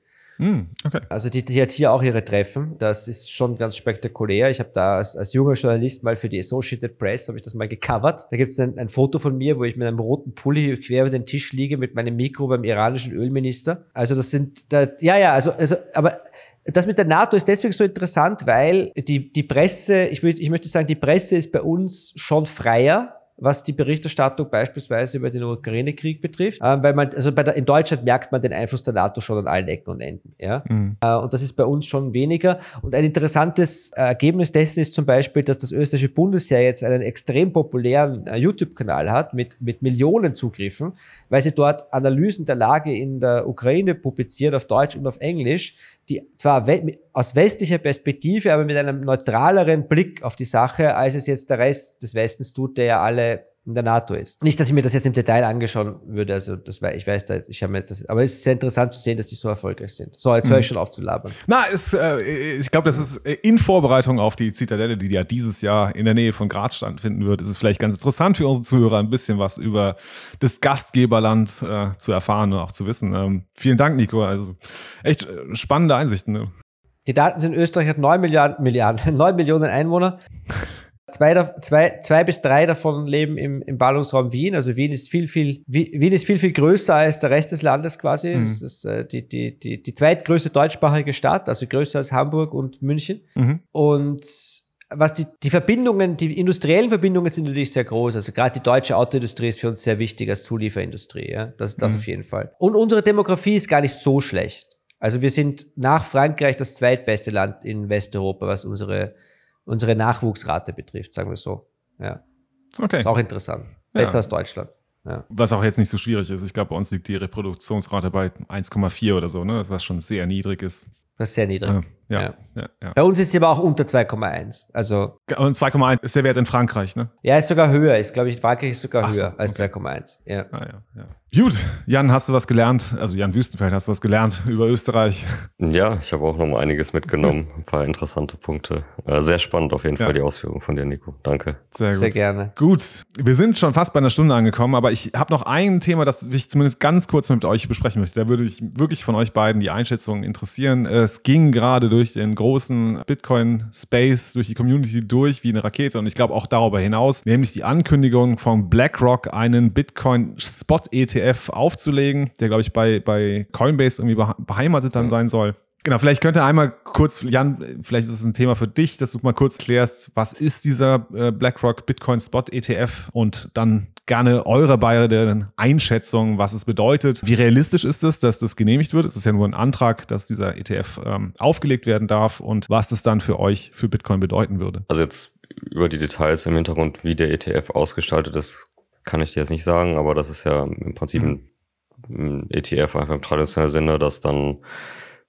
Mm, okay. Also die, die, hat hier auch ihre Treffen. Das ist schon ganz spektakulär. Ich habe da als, als, junger Journalist mal für die Associated Press, habe ich das mal gecovert. Da gibt es ein, ein, Foto von mir, wo ich mit einem roten Pulli quer über den Tisch liege mit meinem Mikro beim iranischen Ölminister. Also das sind, da, ja, ja, also, also aber das mit der NATO ist deswegen so interessant, weil die, die Presse, ich, würd, ich möchte sagen, die Presse ist bei uns schon freier was die Berichterstattung beispielsweise über den Ukraine-Krieg betrifft, äh, weil man, also bei der, in Deutschland merkt man den Einfluss der NATO schon an allen Ecken und Enden, ja. Mhm. Äh, und das ist bei uns schon weniger. Und ein interessantes äh, Ergebnis dessen ist zum Beispiel, dass das österreichische Bundesheer jetzt einen extrem populären äh, YouTube-Kanal hat mit, mit Millionen Zugriffen, weil sie dort Analysen der Lage in der Ukraine publiziert auf Deutsch und auf Englisch, die zwar aus westlicher Perspektive, aber mit einem neutraleren Blick auf die Sache, als es jetzt der Rest des Westens tut, der ja alle in der NATO ist. Nicht, dass ich mir das jetzt im Detail angeschauen würde, also das war, ich weiß da, ich habe mir das, aber es ist sehr interessant zu sehen, dass die so erfolgreich sind. So, jetzt höre ich mhm. schon auf zu labern. Na, ist, äh, ich glaube, das ist in Vorbereitung auf die Zitadelle, die ja dieses Jahr in der Nähe von Graz stattfinden wird, ist es vielleicht ganz interessant für unsere Zuhörer, ein bisschen was über das Gastgeberland äh, zu erfahren und auch zu wissen. Ähm, vielen Dank, Nico. Also echt äh, spannende Einsichten. Ne? Die Daten sind, Österreich hat neun Milliarden, Milliarden, (laughs) neun Millionen Einwohner. Zwei, zwei, zwei bis drei davon leben im, im Ballungsraum Wien. Also Wien ist viel, viel, Wien ist viel, viel größer als der Rest des Landes quasi. Mhm. Das ist äh, die, die, die, die zweitgrößte deutschsprachige Stadt, also größer als Hamburg und München. Mhm. Und was die, die Verbindungen, die industriellen Verbindungen sind natürlich sehr groß. Also gerade die deutsche Autoindustrie ist für uns sehr wichtig als Zulieferindustrie. Ja? Das, das mhm. auf jeden Fall. Und unsere Demografie ist gar nicht so schlecht. Also wir sind nach Frankreich das zweitbeste Land in Westeuropa, was unsere unsere Nachwuchsrate betrifft, sagen wir so. Ja. Okay. Ist auch interessant. Besser ja. als Deutschland. Ja. Was auch jetzt nicht so schwierig ist. Ich glaube, bei uns liegt die Reproduktionsrate bei 1,4 oder so, ne? was schon sehr niedrig ist. Das ist sehr niedrig. Ja, ja. Ja, ja. Bei uns ist sie aber auch unter 2,1. Also und 2,1 ist der Wert in Frankreich, ne? Ja, ist sogar höher. Ist, glaube ich, in Frankreich ist sogar Ach höher so, als okay. 2,1. Ja. Ah, ja, ja. Gut, Jan, hast du was gelernt? Also Jan Wüstenfeld, hast du was gelernt über Österreich? Ja, ich habe auch noch mal einiges mitgenommen. (laughs) Ein paar interessante Punkte. Äh, sehr spannend auf jeden ja. Fall die Ausführung von dir, Nico. Danke. Sehr, gut. Sehr gerne. Gut, wir sind schon fast bei einer Stunde angekommen, aber ich habe noch ein Thema, das ich zumindest ganz kurz mit euch besprechen möchte. Da würde ich wirklich von euch beiden die Einschätzung interessieren. Es ging gerade durch den großen Bitcoin-Space, durch die Community durch wie eine Rakete und ich glaube auch darüber hinaus, nämlich die Ankündigung von BlackRock, einen Bitcoin-Spot-ETF ETF aufzulegen, der, glaube ich, bei, bei Coinbase irgendwie beheimatet dann sein soll. Genau, vielleicht könnte einmal kurz, Jan, vielleicht ist es ein Thema für dich, dass du mal kurz klärst, was ist dieser äh, BlackRock Bitcoin Spot ETF und dann gerne eure beide Einschätzung, was es bedeutet. Wie realistisch ist es, dass das genehmigt wird? Es ist ja nur ein Antrag, dass dieser ETF ähm, aufgelegt werden darf und was das dann für euch für Bitcoin bedeuten würde. Also jetzt über die Details im Hintergrund, wie der ETF ausgestaltet ist, kann ich dir jetzt nicht sagen, aber das ist ja im Prinzip mhm. ein, ein, ETF einfach im traditionellen Sinne, dass dann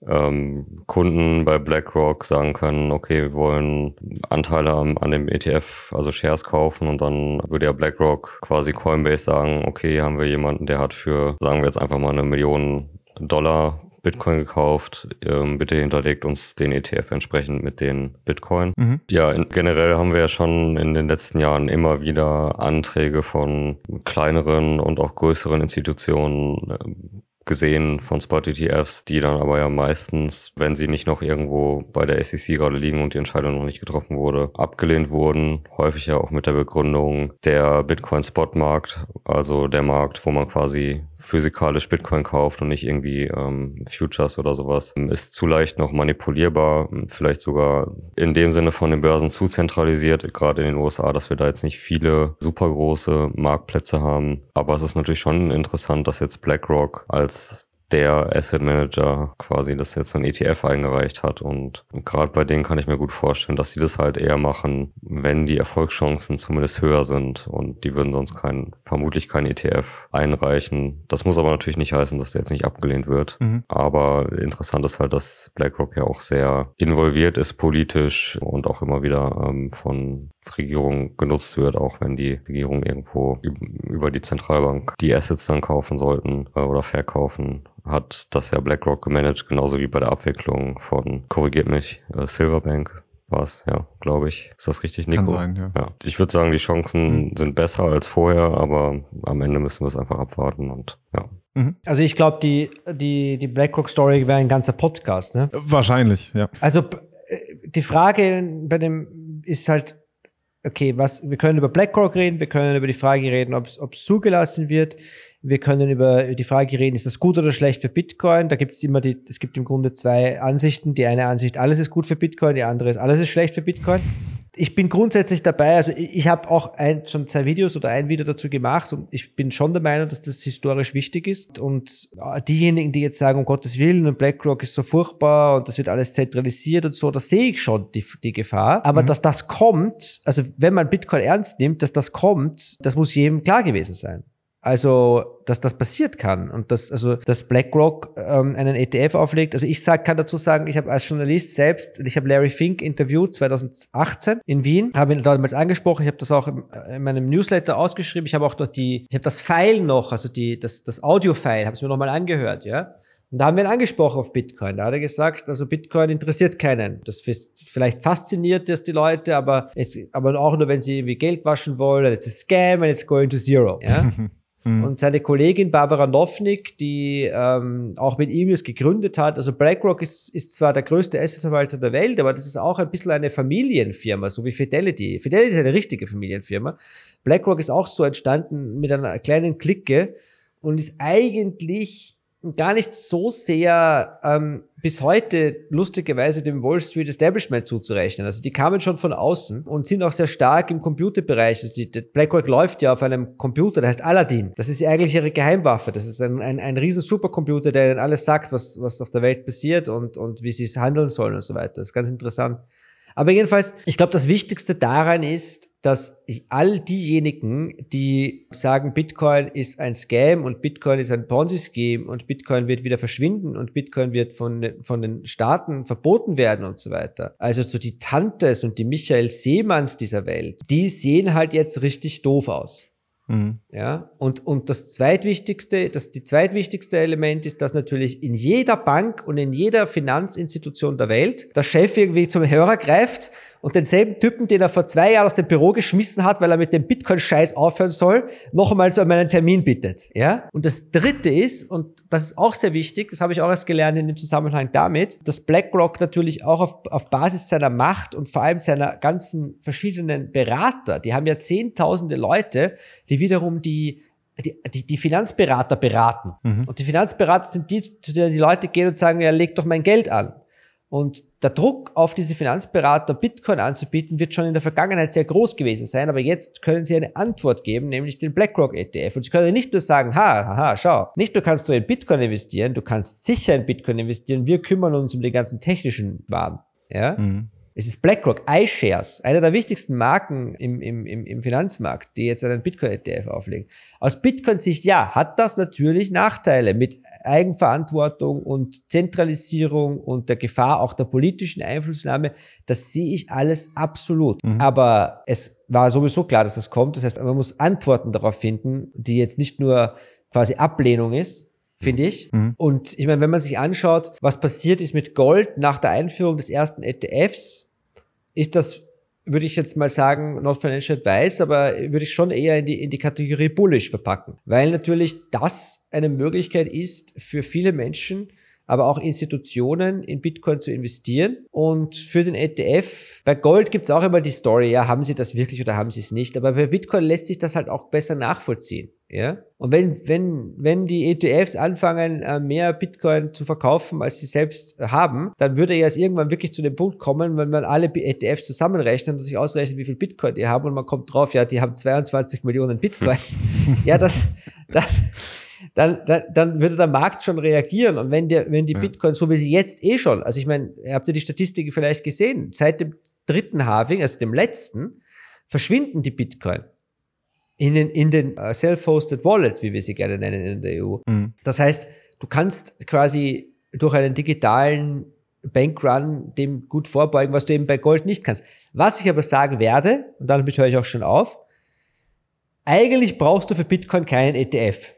ähm, Kunden bei BlackRock sagen können, okay, wir wollen Anteile an, dem ETF, also Shares kaufen und dann würde ja BlackRock quasi Coinbase sagen, okay, haben wir jemanden, der hat für, sagen wir jetzt einfach mal eine Million Dollar Bitcoin gekauft. Ähm, bitte hinterlegt uns den ETF entsprechend mit den Bitcoin. Mhm. Ja, in, generell haben wir ja schon in den letzten Jahren immer wieder Anträge von kleineren und auch größeren Institutionen äh, gesehen von Spot-ETFs, die dann aber ja meistens, wenn sie nicht noch irgendwo bei der SEC gerade liegen und die Entscheidung noch nicht getroffen wurde, abgelehnt wurden. Häufig ja auch mit der Begründung der Bitcoin-Spot-Markt, also der Markt, wo man quasi physikalisch Bitcoin kauft und nicht irgendwie ähm, Futures oder sowas, ist zu leicht noch manipulierbar, vielleicht sogar in dem Sinne von den Börsen zu zentralisiert, gerade in den USA, dass wir da jetzt nicht viele super große Marktplätze haben. Aber es ist natürlich schon interessant, dass jetzt BlackRock als der Asset Manager quasi das jetzt ein ETF eingereicht hat. Und gerade bei denen kann ich mir gut vorstellen, dass sie das halt eher machen, wenn die Erfolgschancen zumindest höher sind. Und die würden sonst kein, vermutlich kein ETF einreichen. Das muss aber natürlich nicht heißen, dass der jetzt nicht abgelehnt wird. Mhm. Aber interessant ist halt, dass BlackRock ja auch sehr involviert ist politisch und auch immer wieder ähm, von Regierung genutzt wird, auch wenn die Regierung irgendwo über die Zentralbank die Assets dann kaufen sollten äh, oder verkaufen hat das ja BlackRock gemanagt, genauso wie bei der Abwicklung von, korrigiert mich, äh, Silverbank war es, ja, glaube ich. Ist das richtig, Nico? Kann sein, ja. ja. Ich würde sagen, die Chancen mhm. sind besser als vorher, aber am Ende müssen wir es einfach abwarten und ja. Mhm. Also ich glaube, die, die, die BlackRock-Story wäre ein ganzer Podcast, ne? Wahrscheinlich, ja. Also äh, die Frage bei dem ist halt, okay, was, wir können über BlackRock reden, wir können über die Frage reden, ob es zugelassen wird. Wir können über die Frage reden, ist das gut oder schlecht für Bitcoin? Da gibt es immer die, es gibt im Grunde zwei Ansichten. Die eine Ansicht, alles ist gut für Bitcoin, die andere ist, alles ist schlecht für Bitcoin. Ich bin grundsätzlich dabei, also ich habe auch ein, schon zwei Videos oder ein Video dazu gemacht und ich bin schon der Meinung, dass das historisch wichtig ist. Und diejenigen, die jetzt sagen, um Gottes Willen, und BlackRock ist so furchtbar und das wird alles zentralisiert und so, da sehe ich schon die, die Gefahr. Aber mhm. dass das kommt, also wenn man Bitcoin ernst nimmt, dass das kommt, das muss jedem klar gewesen sein. Also, dass das passiert kann und dass also dass BlackRock ähm, einen ETF auflegt. Also ich sag, kann dazu sagen, ich habe als Journalist selbst, ich habe Larry Fink interviewt 2018 in Wien, habe ihn damals angesprochen. Ich habe das auch in, äh, in, meinem Newsletter ausgeschrieben. Ich habe auch dort die, ich habe das File noch, also die das das Audio-File, habe es mir nochmal angehört, ja. Und da haben wir ihn angesprochen auf Bitcoin. Da hat er gesagt, also Bitcoin interessiert keinen. Das vielleicht fasziniert das die Leute, aber, es, aber auch nur, wenn sie irgendwie Geld waschen wollen. It's a scam and it's going to zero. Ja? (laughs) Mhm. Und seine Kollegin Barbara Novnik, die ähm, auch mit ihm das gegründet hat, also BlackRock ist, ist zwar der größte Assetverwalter der Welt, aber das ist auch ein bisschen eine Familienfirma, so wie Fidelity. Fidelity ist eine richtige Familienfirma. BlackRock ist auch so entstanden mit einer kleinen Clique und ist eigentlich gar nicht so sehr ähm, bis heute lustigerweise dem Wall Street Establishment zuzurechnen. Also die kamen schon von außen und sind auch sehr stark im Computerbereich. Also die, BlackRock läuft ja auf einem Computer, der heißt Aladdin. Das ist eigentlich ihre Geheimwaffe. Das ist ein, ein, ein riesen Supercomputer, der ihnen alles sagt, was, was auf der Welt passiert und, und wie sie es handeln sollen und so weiter. Das ist ganz interessant. Aber jedenfalls, ich glaube, das Wichtigste daran ist, dass all diejenigen, die sagen, Bitcoin ist ein Scam und Bitcoin ist ein Ponzi-Scheme und Bitcoin wird wieder verschwinden und Bitcoin wird von, von den Staaten verboten werden und so weiter. Also so die Tantes und die Michael Seemanns dieser Welt, die sehen halt jetzt richtig doof aus. Mhm. Ja, und, und das zweitwichtigste, das die zweitwichtigste Element ist, dass natürlich in jeder Bank und in jeder Finanzinstitution der Welt der Chef irgendwie zum Hörer greift und denselben Typen, den er vor zwei Jahren aus dem Büro geschmissen hat, weil er mit dem Bitcoin-Scheiß aufhören soll, noch einmal zu einem Termin bittet. Ja? Und das dritte ist, und das ist auch sehr wichtig, das habe ich auch erst gelernt in dem Zusammenhang damit, dass BlackRock natürlich auch auf, auf Basis seiner Macht und vor allem seiner ganzen verschiedenen Berater, die haben ja zehntausende Leute, die wiederum die die, die, die Finanzberater beraten. Mhm. Und die Finanzberater sind die, zu denen die Leute gehen und sagen, ja, leg doch mein Geld an. Und der Druck auf diese Finanzberater, Bitcoin anzubieten, wird schon in der Vergangenheit sehr groß gewesen sein. Aber jetzt können sie eine Antwort geben, nämlich den BlackRock ETF. Und sie können nicht nur sagen, ha, haha, schau, nicht nur kannst du in Bitcoin investieren, du kannst sicher in Bitcoin investieren. Wir kümmern uns um die ganzen technischen Waren. Ja? Mhm. Es ist BlackRock, iShares, einer der wichtigsten Marken im, im, im, im Finanzmarkt, die jetzt einen Bitcoin-ETF auflegen. Aus Bitcoin-Sicht, ja, hat das natürlich Nachteile mit Eigenverantwortung und Zentralisierung und der Gefahr auch der politischen Einflussnahme. Das sehe ich alles absolut. Mhm. Aber es war sowieso klar, dass das kommt. Das heißt, man muss Antworten darauf finden, die jetzt nicht nur quasi Ablehnung ist, finde ich. Mhm. Und ich meine, wenn man sich anschaut, was passiert ist mit Gold nach der Einführung des ersten ETFs, ist das, würde ich jetzt mal sagen, not financial advice, aber würde ich schon eher in die, in die Kategorie bullish verpacken. Weil natürlich das eine Möglichkeit ist für viele Menschen, aber auch Institutionen in Bitcoin zu investieren. Und für den ETF, bei Gold gibt's auch immer die Story, ja, haben sie das wirklich oder haben sie es nicht. Aber bei Bitcoin lässt sich das halt auch besser nachvollziehen. Ja? Und wenn, wenn, wenn die ETFs anfangen, äh, mehr Bitcoin zu verkaufen, als sie selbst haben, dann würde ja es irgendwann wirklich zu dem Punkt kommen, wenn man alle ETFs zusammenrechnet und sich ausrechnet, wie viel Bitcoin die haben und man kommt drauf, ja, die haben 22 Millionen Bitcoin. (laughs) ja, das, dann, dann, dann, dann würde der Markt schon reagieren. Und wenn, der, wenn die ja. Bitcoin, so wie sie jetzt eh schon, also ich meine, habt ihr die Statistiken vielleicht gesehen, seit dem dritten Halving, also dem letzten, verschwinden die Bitcoin in den, in den uh, self-hosted Wallets, wie wir sie gerne nennen in der EU. Mhm. Das heißt, du kannst quasi durch einen digitalen Bankrun dem gut vorbeugen, was du eben bei Gold nicht kannst. Was ich aber sagen werde, und damit höre ich auch schon auf, eigentlich brauchst du für Bitcoin keinen ETF.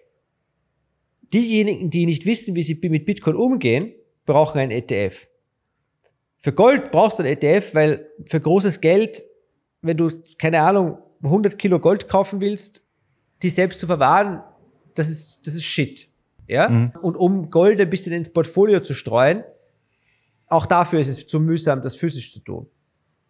Diejenigen, die nicht wissen, wie sie mit Bitcoin umgehen, brauchen einen ETF. Für Gold brauchst du einen ETF, weil für großes Geld, wenn du, keine Ahnung, 100 Kilo Gold kaufen willst, die selbst zu verwahren, das ist, das ist Shit. Ja? Mhm. Und um Gold ein bisschen ins Portfolio zu streuen, auch dafür ist es zu mühsam, das physisch zu tun.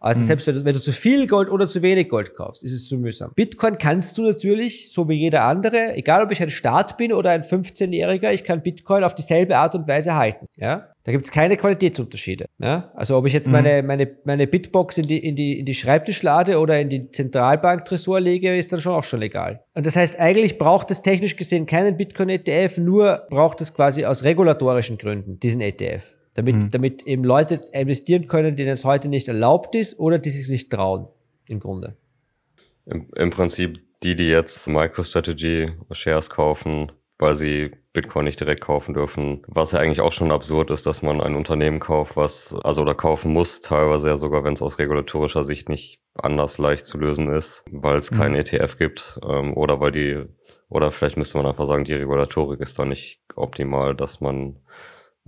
Also mhm. selbst wenn du, wenn du zu viel Gold oder zu wenig Gold kaufst, ist es zu mühsam. Bitcoin kannst du natürlich, so wie jeder andere, egal ob ich ein Staat bin oder ein 15-Jähriger, ich kann Bitcoin auf dieselbe Art und Weise halten. Ja? Da gibt's keine Qualitätsunterschiede. Ja? Also ob ich jetzt mhm. meine, meine, meine Bitbox in die, in, die, in die Schreibtischlade oder in die Zentralbank-Tresor lege, ist dann schon auch schon legal. Und das heißt, eigentlich braucht es technisch gesehen keinen Bitcoin-ETF, nur braucht es quasi aus regulatorischen Gründen diesen ETF damit, mhm. damit eben Leute investieren können, denen es heute nicht erlaubt ist oder die sich nicht trauen, im Grunde. Im, im Prinzip die, die jetzt MicroStrategy Shares kaufen, weil sie Bitcoin nicht direkt kaufen dürfen. Was ja eigentlich auch schon absurd ist, dass man ein Unternehmen kauft, was, also oder kaufen muss, teilweise ja sogar, wenn es aus regulatorischer Sicht nicht anders leicht zu lösen ist, weil es mhm. keinen ETF gibt ähm, oder weil die, oder vielleicht müsste man einfach sagen, die Regulatorik ist da nicht optimal, dass man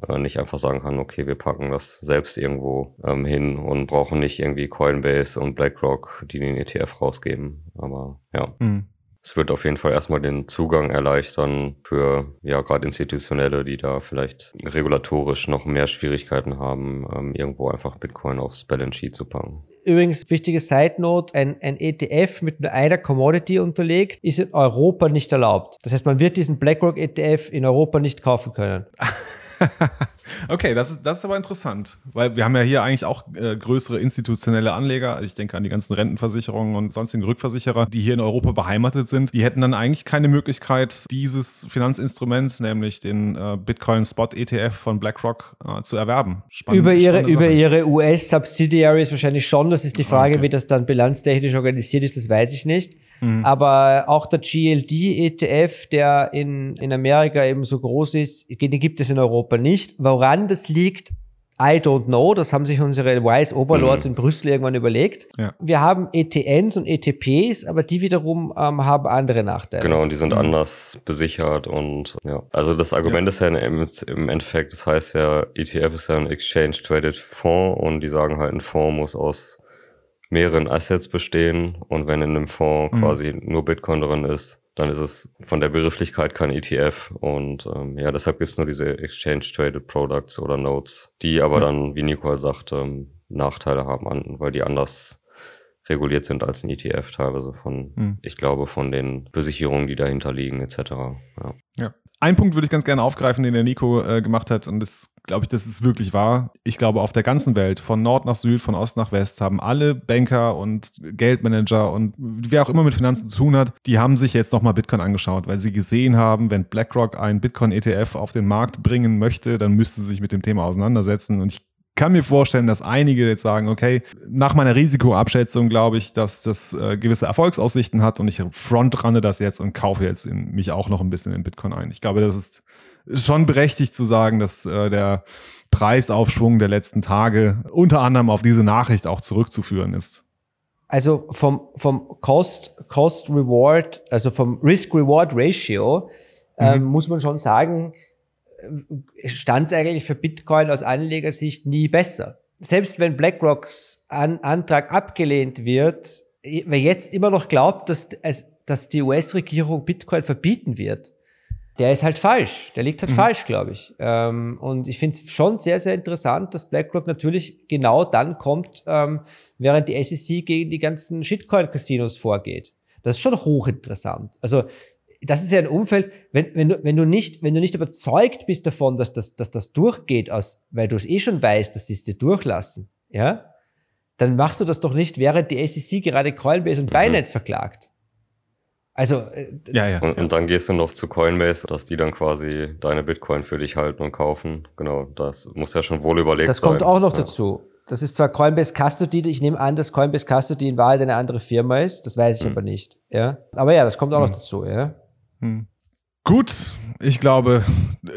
äh, nicht einfach sagen kann, okay, wir packen das selbst irgendwo ähm, hin und brauchen nicht irgendwie Coinbase und BlackRock, die den ETF rausgeben. Aber ja. Mhm. Es wird auf jeden Fall erstmal den Zugang erleichtern für ja gerade Institutionelle, die da vielleicht regulatorisch noch mehr Schwierigkeiten haben, ähm, irgendwo einfach Bitcoin aufs Balance Sheet zu packen. Übrigens, wichtige Side Note, ein, ein ETF mit nur einer Commodity unterlegt, ist in Europa nicht erlaubt. Das heißt, man wird diesen BlackRock ETF in Europa nicht kaufen können. (laughs) (laughs) okay, das ist, das ist aber interessant, weil wir haben ja hier eigentlich auch äh, größere institutionelle Anleger. Also ich denke an die ganzen Rentenversicherungen und sonstigen Rückversicherer, die hier in Europa beheimatet sind. Die hätten dann eigentlich keine Möglichkeit, dieses Finanzinstrument, nämlich den äh, Bitcoin Spot ETF von BlackRock, äh, zu erwerben. Spannend, über ihre, über ihre US-Subsidiaries wahrscheinlich schon. Das ist die Frage, okay. wie das dann bilanztechnisch organisiert ist, das weiß ich nicht. Mhm. Aber auch der GLD-ETF, der in, in Amerika eben so groß ist, den gibt es in Europa nicht. Woran das liegt, I don't know, das haben sich unsere Wise Overlords mhm. in Brüssel irgendwann überlegt. Ja. Wir haben ETNs und ETPs, aber die wiederum ähm, haben andere Nachteile. Genau, und die sind mhm. anders besichert und ja. Also das Argument ja. ist ja im, im Endeffekt, das heißt ja, ETF ist ja ein Exchange Traded Fonds und die sagen halt, ein Fonds muss aus mehreren Assets bestehen und wenn in einem Fonds mhm. quasi nur Bitcoin drin ist, dann ist es von der Begrifflichkeit kein ETF. Und ähm, ja, deshalb gibt's nur diese Exchange-Traded Products oder Notes, die aber ja. dann, wie Nicole sagt, ähm, Nachteile haben, an, weil die anders reguliert sind als ein ETF teilweise von, hm. ich glaube, von den Besicherungen, die dahinter liegen, etc. Ja. ja. Ein Punkt würde ich ganz gerne aufgreifen, den der Nico äh, gemacht hat, und das glaube ich, das ist wirklich wahr. Ich glaube, auf der ganzen Welt, von Nord nach Süd, von Ost nach West, haben alle Banker und Geldmanager und wer auch immer mit Finanzen zu tun hat, die haben sich jetzt nochmal Bitcoin angeschaut, weil sie gesehen haben, wenn BlackRock ein Bitcoin-ETF auf den Markt bringen möchte, dann müsste sie sich mit dem Thema auseinandersetzen. Und ich kann mir vorstellen, dass einige jetzt sagen, okay, nach meiner Risikoabschätzung glaube ich, dass das äh, gewisse Erfolgsaussichten hat und ich frontranne das jetzt und kaufe jetzt in, mich auch noch ein bisschen in Bitcoin ein. Ich glaube, das ist, schon berechtigt zu sagen, dass äh, der Preisaufschwung der letzten Tage unter anderem auf diese Nachricht auch zurückzuführen ist. Also vom, vom Cost, Cost Reward, also vom Risk Reward Ratio, ähm, mhm. muss man schon sagen, stand es eigentlich für Bitcoin aus Anlegersicht nie besser. Selbst wenn BlackRocks An Antrag abgelehnt wird, wer jetzt immer noch glaubt, dass, es, dass die US-Regierung Bitcoin verbieten wird, der ist halt falsch. Der liegt halt mhm. falsch, glaube ich. Ähm, und ich finde es schon sehr, sehr interessant, dass BlackRock natürlich genau dann kommt, ähm, während die SEC gegen die ganzen Shitcoin-Casinos vorgeht. Das ist schon hochinteressant. Also das ist ja ein Umfeld, wenn, wenn, du, wenn, du nicht, wenn du nicht überzeugt bist davon, dass das, dass das durchgeht, aus, weil du es eh schon weißt, dass sie es dir durchlassen, ja, dann machst du das doch nicht, während die SEC gerade Coinbase und mhm. Binance mhm. verklagt. Also, äh, ja, ja. Und, und, dann gehst du noch zu Coinbase, dass die dann quasi deine Bitcoin für dich halten und kaufen. Genau, das muss ja schon wohl überlegt sein. Das kommt auch noch ja. dazu. Das ist zwar Coinbase Custody, ich nehme an, dass Coinbase Custody in Wahrheit eine andere Firma ist, das weiß ich mhm. aber nicht. Ja, aber ja, das kommt auch mhm. noch dazu. Ja. Hm. Gut, ich glaube,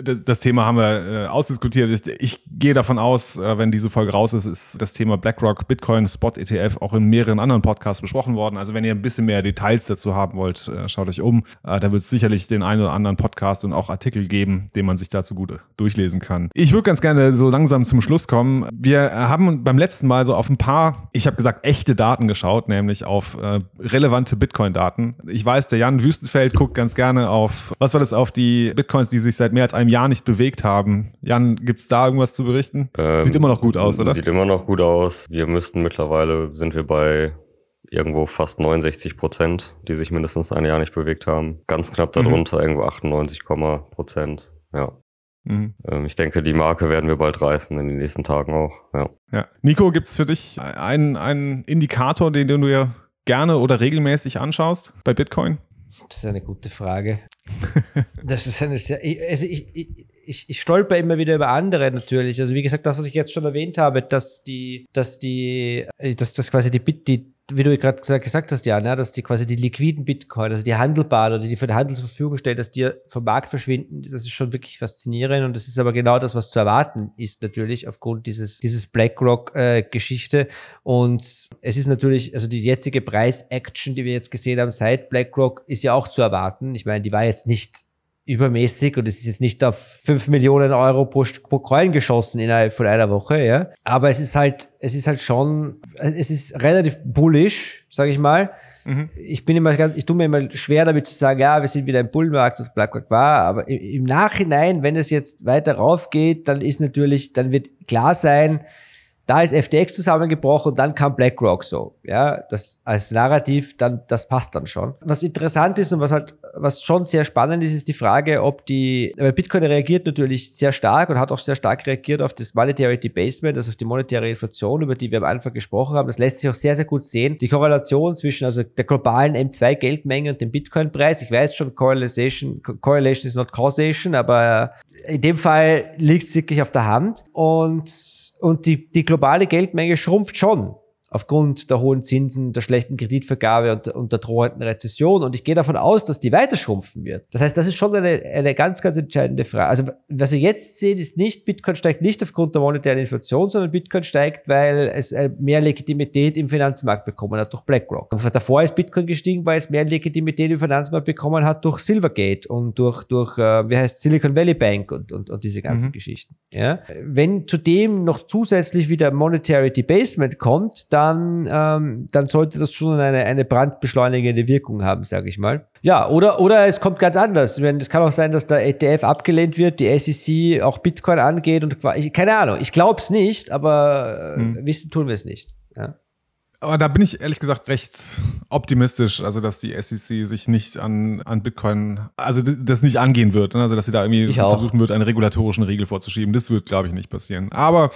das, Thema haben wir äh, ausdiskutiert. Ich, gehe davon aus, äh, wenn diese Folge raus ist, ist das Thema BlackRock Bitcoin Spot ETF auch in mehreren anderen Podcasts besprochen worden. Also wenn ihr ein bisschen mehr Details dazu haben wollt, äh, schaut euch um. da wird es sicherlich den einen oder anderen Podcast und auch Artikel geben, den man sich dazu gut durchlesen kann. Ich würde ganz gerne so langsam zum Schluss kommen. Wir haben beim letzten Mal so auf ein paar, ich habe gesagt, echte Daten geschaut, nämlich auf relevante Bitcoin-Daten. Ich weiß, der Jan Wüstenfeld guckt ganz gerne auf, was war das, auf die Bitcoins, die sich seit mehr als einem Jahr nicht bewegt haben. Jan, gibt es da irgendwas zu berichten? Ähm, sieht immer noch gut aus, oder? Sieht immer noch gut aus. Wir müssten mittlerweile, sind wir bei irgendwo fast 69 Prozent, die sich mindestens ein Jahr nicht bewegt haben. Ganz knapp mhm. darunter, mhm. irgendwo 98, Prozent. Ja. Mhm. Ähm, ich denke, die Marke werden wir bald reißen in den nächsten Tagen auch. Ja. ja. Nico, gibt es für dich einen, einen Indikator, den du dir gerne oder regelmäßig anschaust bei Bitcoin? Das ist eine gute Frage. (laughs) das ist eine sehr, also ich, ich, ich stolper immer wieder über andere natürlich. Also wie gesagt, das, was ich jetzt schon erwähnt habe, dass die, dass die, dass, dass quasi die, die wie du gerade gesagt hast, ja, ne, dass die quasi die liquiden Bitcoin, also die handelbaren oder die für den Handel zur Verfügung stellen, dass die vom Markt verschwinden, das ist schon wirklich faszinierend und das ist aber genau das, was zu erwarten ist natürlich aufgrund dieses, dieses BlackRock-Geschichte äh, und es ist natürlich, also die jetzige Preis-Action, die wir jetzt gesehen haben seit BlackRock, ist ja auch zu erwarten. Ich meine, die war jetzt nicht übermäßig und es ist jetzt nicht auf 5 Millionen Euro pro, pro Coin geschossen innerhalb von einer Woche, ja. Aber es ist halt, es ist halt schon, es ist relativ bullish, sage ich mal. Mhm. Ich bin immer ganz, ich tue mir immer schwer damit zu sagen, ja, wir sind wieder im Bullmarkt und BlackRock war, aber im Nachhinein, wenn es jetzt weiter rauf geht, dann ist natürlich, dann wird klar sein, da ist FTX zusammengebrochen und dann kam BlackRock so. Ja, das als Narrativ, dann, das passt dann schon. Was interessant ist und was halt, was schon sehr spannend ist, ist die Frage, ob die, weil Bitcoin reagiert natürlich sehr stark und hat auch sehr stark reagiert auf das Monetary Debasement, also auf die monetäre Inflation, über die wir am Anfang gesprochen haben. Das lässt sich auch sehr, sehr gut sehen. Die Korrelation zwischen also der globalen M2 Geldmenge und dem Bitcoin-Preis. Ich weiß schon, Correlation, Correlation is not causation, aber in dem Fall liegt es wirklich auf der Hand. Und, und die, die globale Geldmenge schrumpft schon. Aufgrund der hohen Zinsen, der schlechten Kreditvergabe und, und der drohenden Rezession. Und ich gehe davon aus, dass die weiter schrumpfen wird. Das heißt, das ist schon eine, eine ganz, ganz entscheidende Frage. Also was wir jetzt sehen, ist nicht, Bitcoin steigt nicht aufgrund der monetären Inflation, sondern Bitcoin steigt, weil es äh, mehr Legitimität im Finanzmarkt bekommen hat durch BlackRock. Und davor ist Bitcoin gestiegen, weil es mehr Legitimität im Finanzmarkt bekommen hat durch Silvergate und durch, durch äh, wie heißt Silicon Valley Bank und, und, und diese ganzen mhm. Geschichten. Ja? Wenn zudem noch zusätzlich wieder Monetary Debasement kommt, dann, ähm, dann sollte das schon eine, eine brandbeschleunigende Wirkung haben, sage ich mal. Ja, oder, oder es kommt ganz anders. Es kann auch sein, dass der ETF abgelehnt wird, die SEC auch Bitcoin angeht und keine Ahnung. Ich glaube es nicht, aber hm. wissen tun wir es nicht. Ja. Aber da bin ich ehrlich gesagt recht optimistisch, also dass die SEC sich nicht an, an Bitcoin, also das nicht angehen wird, ne? also dass sie da irgendwie versuchen wird, einen regulatorischen Riegel vorzuschieben. Das wird, glaube ich, nicht passieren. Aber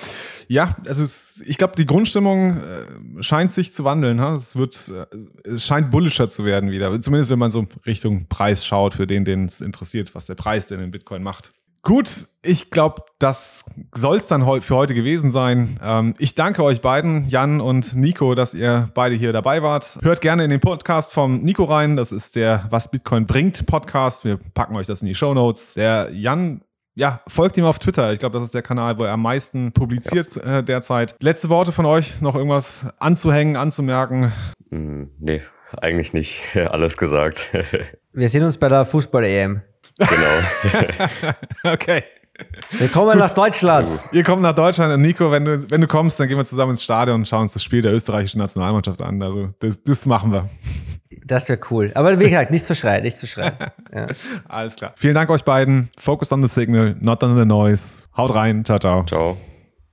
ja, also es, ich glaube, die Grundstimmung äh, scheint sich zu wandeln. Ha? Es wird, äh, es scheint bullischer zu werden wieder. Zumindest wenn man so Richtung Preis schaut, für den, den es interessiert, was der Preis denn in Bitcoin macht. Gut, ich glaube, das soll es dann für heute gewesen sein. Ähm, ich danke euch beiden, Jan und Nico, dass ihr beide hier dabei wart. Hört gerne in den Podcast vom Nico rein. Das ist der Was Bitcoin bringt Podcast. Wir packen euch das in die Show Notes. Der Jan ja, folgt ihm auf Twitter. Ich glaube, das ist der Kanal, wo er am meisten publiziert ja. äh, derzeit. Letzte Worte von euch, noch irgendwas anzuhängen, anzumerken? Mm, nee, eigentlich nicht. (laughs) Alles gesagt. (laughs) Wir sehen uns bei der Fußball-EM. Genau. (laughs) okay. Wir kommen nach Deutschland. Wir kommen nach Deutschland. Und Nico, wenn du, wenn du kommst, dann gehen wir zusammen ins Stadion und schauen uns das Spiel der österreichischen Nationalmannschaft an. Also das, das machen wir. Das wäre cool. Aber wie gesagt, nichts verschreien, nichts verschreien. Ja. (laughs) Alles klar. Vielen Dank euch beiden. Focus on the signal, not on the noise. Haut rein. Ciao, ciao. Ciao.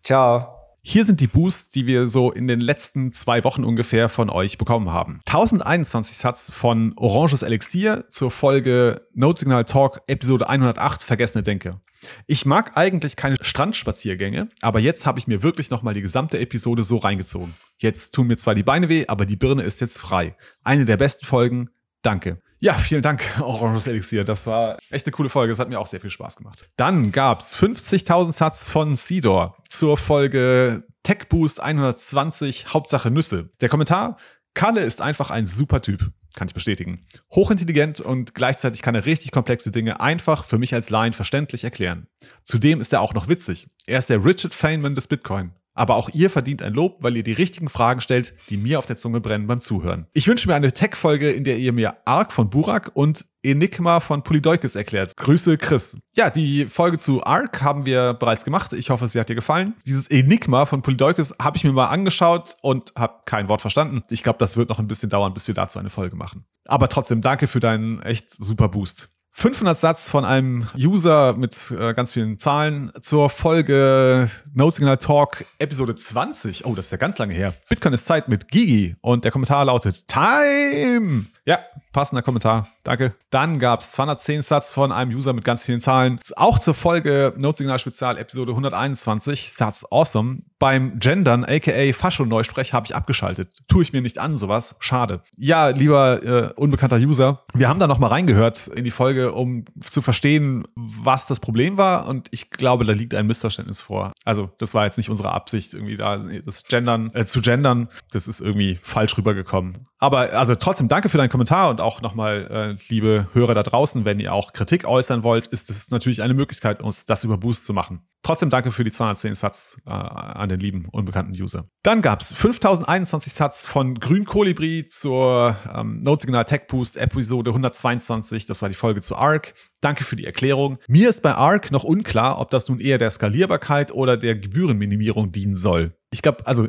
Ciao. Hier sind die Boosts, die wir so in den letzten zwei Wochen ungefähr von euch bekommen haben. 1021 Satz von Oranges Elixier zur Folge Note Signal Talk Episode 108 Vergessene Denke. Ich mag eigentlich keine Strandspaziergänge, aber jetzt habe ich mir wirklich nochmal die gesamte Episode so reingezogen. Jetzt tun mir zwar die Beine weh, aber die Birne ist jetzt frei. Eine der besten Folgen. Danke. Ja, vielen Dank, (laughs) Oranges Elixier. Das war echt eine coole Folge. Das hat mir auch sehr viel Spaß gemacht. Dann gab's 50.000 Satz von Sidor zur Folge Tech Boost 120, Hauptsache Nüsse. Der Kommentar, Kalle ist einfach ein super Typ. Kann ich bestätigen. Hochintelligent und gleichzeitig kann er richtig komplexe Dinge einfach für mich als Laien verständlich erklären. Zudem ist er auch noch witzig. Er ist der Richard Feynman des Bitcoin. Aber auch ihr verdient ein Lob, weil ihr die richtigen Fragen stellt, die mir auf der Zunge brennen beim Zuhören. Ich wünsche mir eine Tech-Folge, in der ihr mir Ark von Burak und Enigma von Polydeukes erklärt. Grüße, Chris. Ja, die Folge zu Ark haben wir bereits gemacht. Ich hoffe, sie hat dir gefallen. Dieses Enigma von Polydeukes habe ich mir mal angeschaut und habe kein Wort verstanden. Ich glaube, das wird noch ein bisschen dauern, bis wir dazu eine Folge machen. Aber trotzdem danke für deinen echt super Boost. 500 Satz von einem User mit äh, ganz vielen Zahlen zur Folge Note Signal Talk Episode 20. Oh, das ist ja ganz lange her. Bitcoin ist Zeit mit Gigi und der Kommentar lautet Time. Ja, passender Kommentar. Danke. Dann gab es 210 Satz von einem User mit ganz vielen Zahlen. Auch zur Folge Note Signal Spezial Episode 121. Satz awesome. Beim Gendern, aka Fascho-Neusprech, habe ich abgeschaltet. Tue ich mir nicht an, sowas. Schade. Ja, lieber äh, unbekannter User, wir haben da noch mal reingehört in die Folge, um zu verstehen, was das Problem war. Und ich glaube, da liegt ein Missverständnis vor. Also, das war jetzt nicht unsere Absicht, irgendwie da das Gendern, äh, zu gendern. Das ist irgendwie falsch rübergekommen. Aber also trotzdem danke für deinen Kommentar und auch nochmal, äh, liebe Hörer da draußen, wenn ihr auch Kritik äußern wollt, ist es natürlich eine Möglichkeit, uns das über Boost zu machen. Trotzdem danke für die 210 Satz äh, an den lieben unbekannten User. Dann gab's 5021 Satz von Grün Kolibri zur ähm, Note Signal Tech Boost Episode 122. Das war die Folge zu ARC. Danke für die Erklärung. Mir ist bei ARC noch unklar, ob das nun eher der Skalierbarkeit oder der Gebührenminimierung dienen soll. Ich glaube, also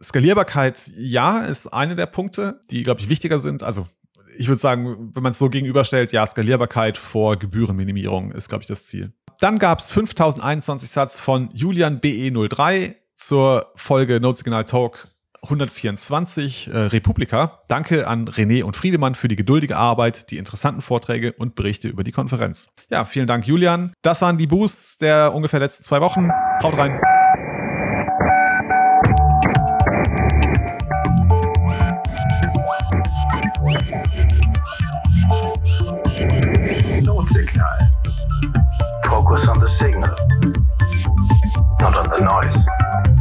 Skalierbarkeit, ja, ist eine der Punkte, die, glaube ich, wichtiger sind. Also ich würde sagen, wenn man es so gegenüberstellt, ja, Skalierbarkeit vor Gebührenminimierung ist, glaube ich, das Ziel. Dann gab es 5021 Satz von Julian BE03 zur Folge Note Signal Talk 124 äh, Republika. Danke an René und Friedemann für die geduldige Arbeit, die interessanten Vorträge und Berichte über die Konferenz. Ja, vielen Dank, Julian. Das waren die Boosts der ungefähr letzten zwei Wochen. Haut rein. Notsignal. Focus on the signal, not on the noise.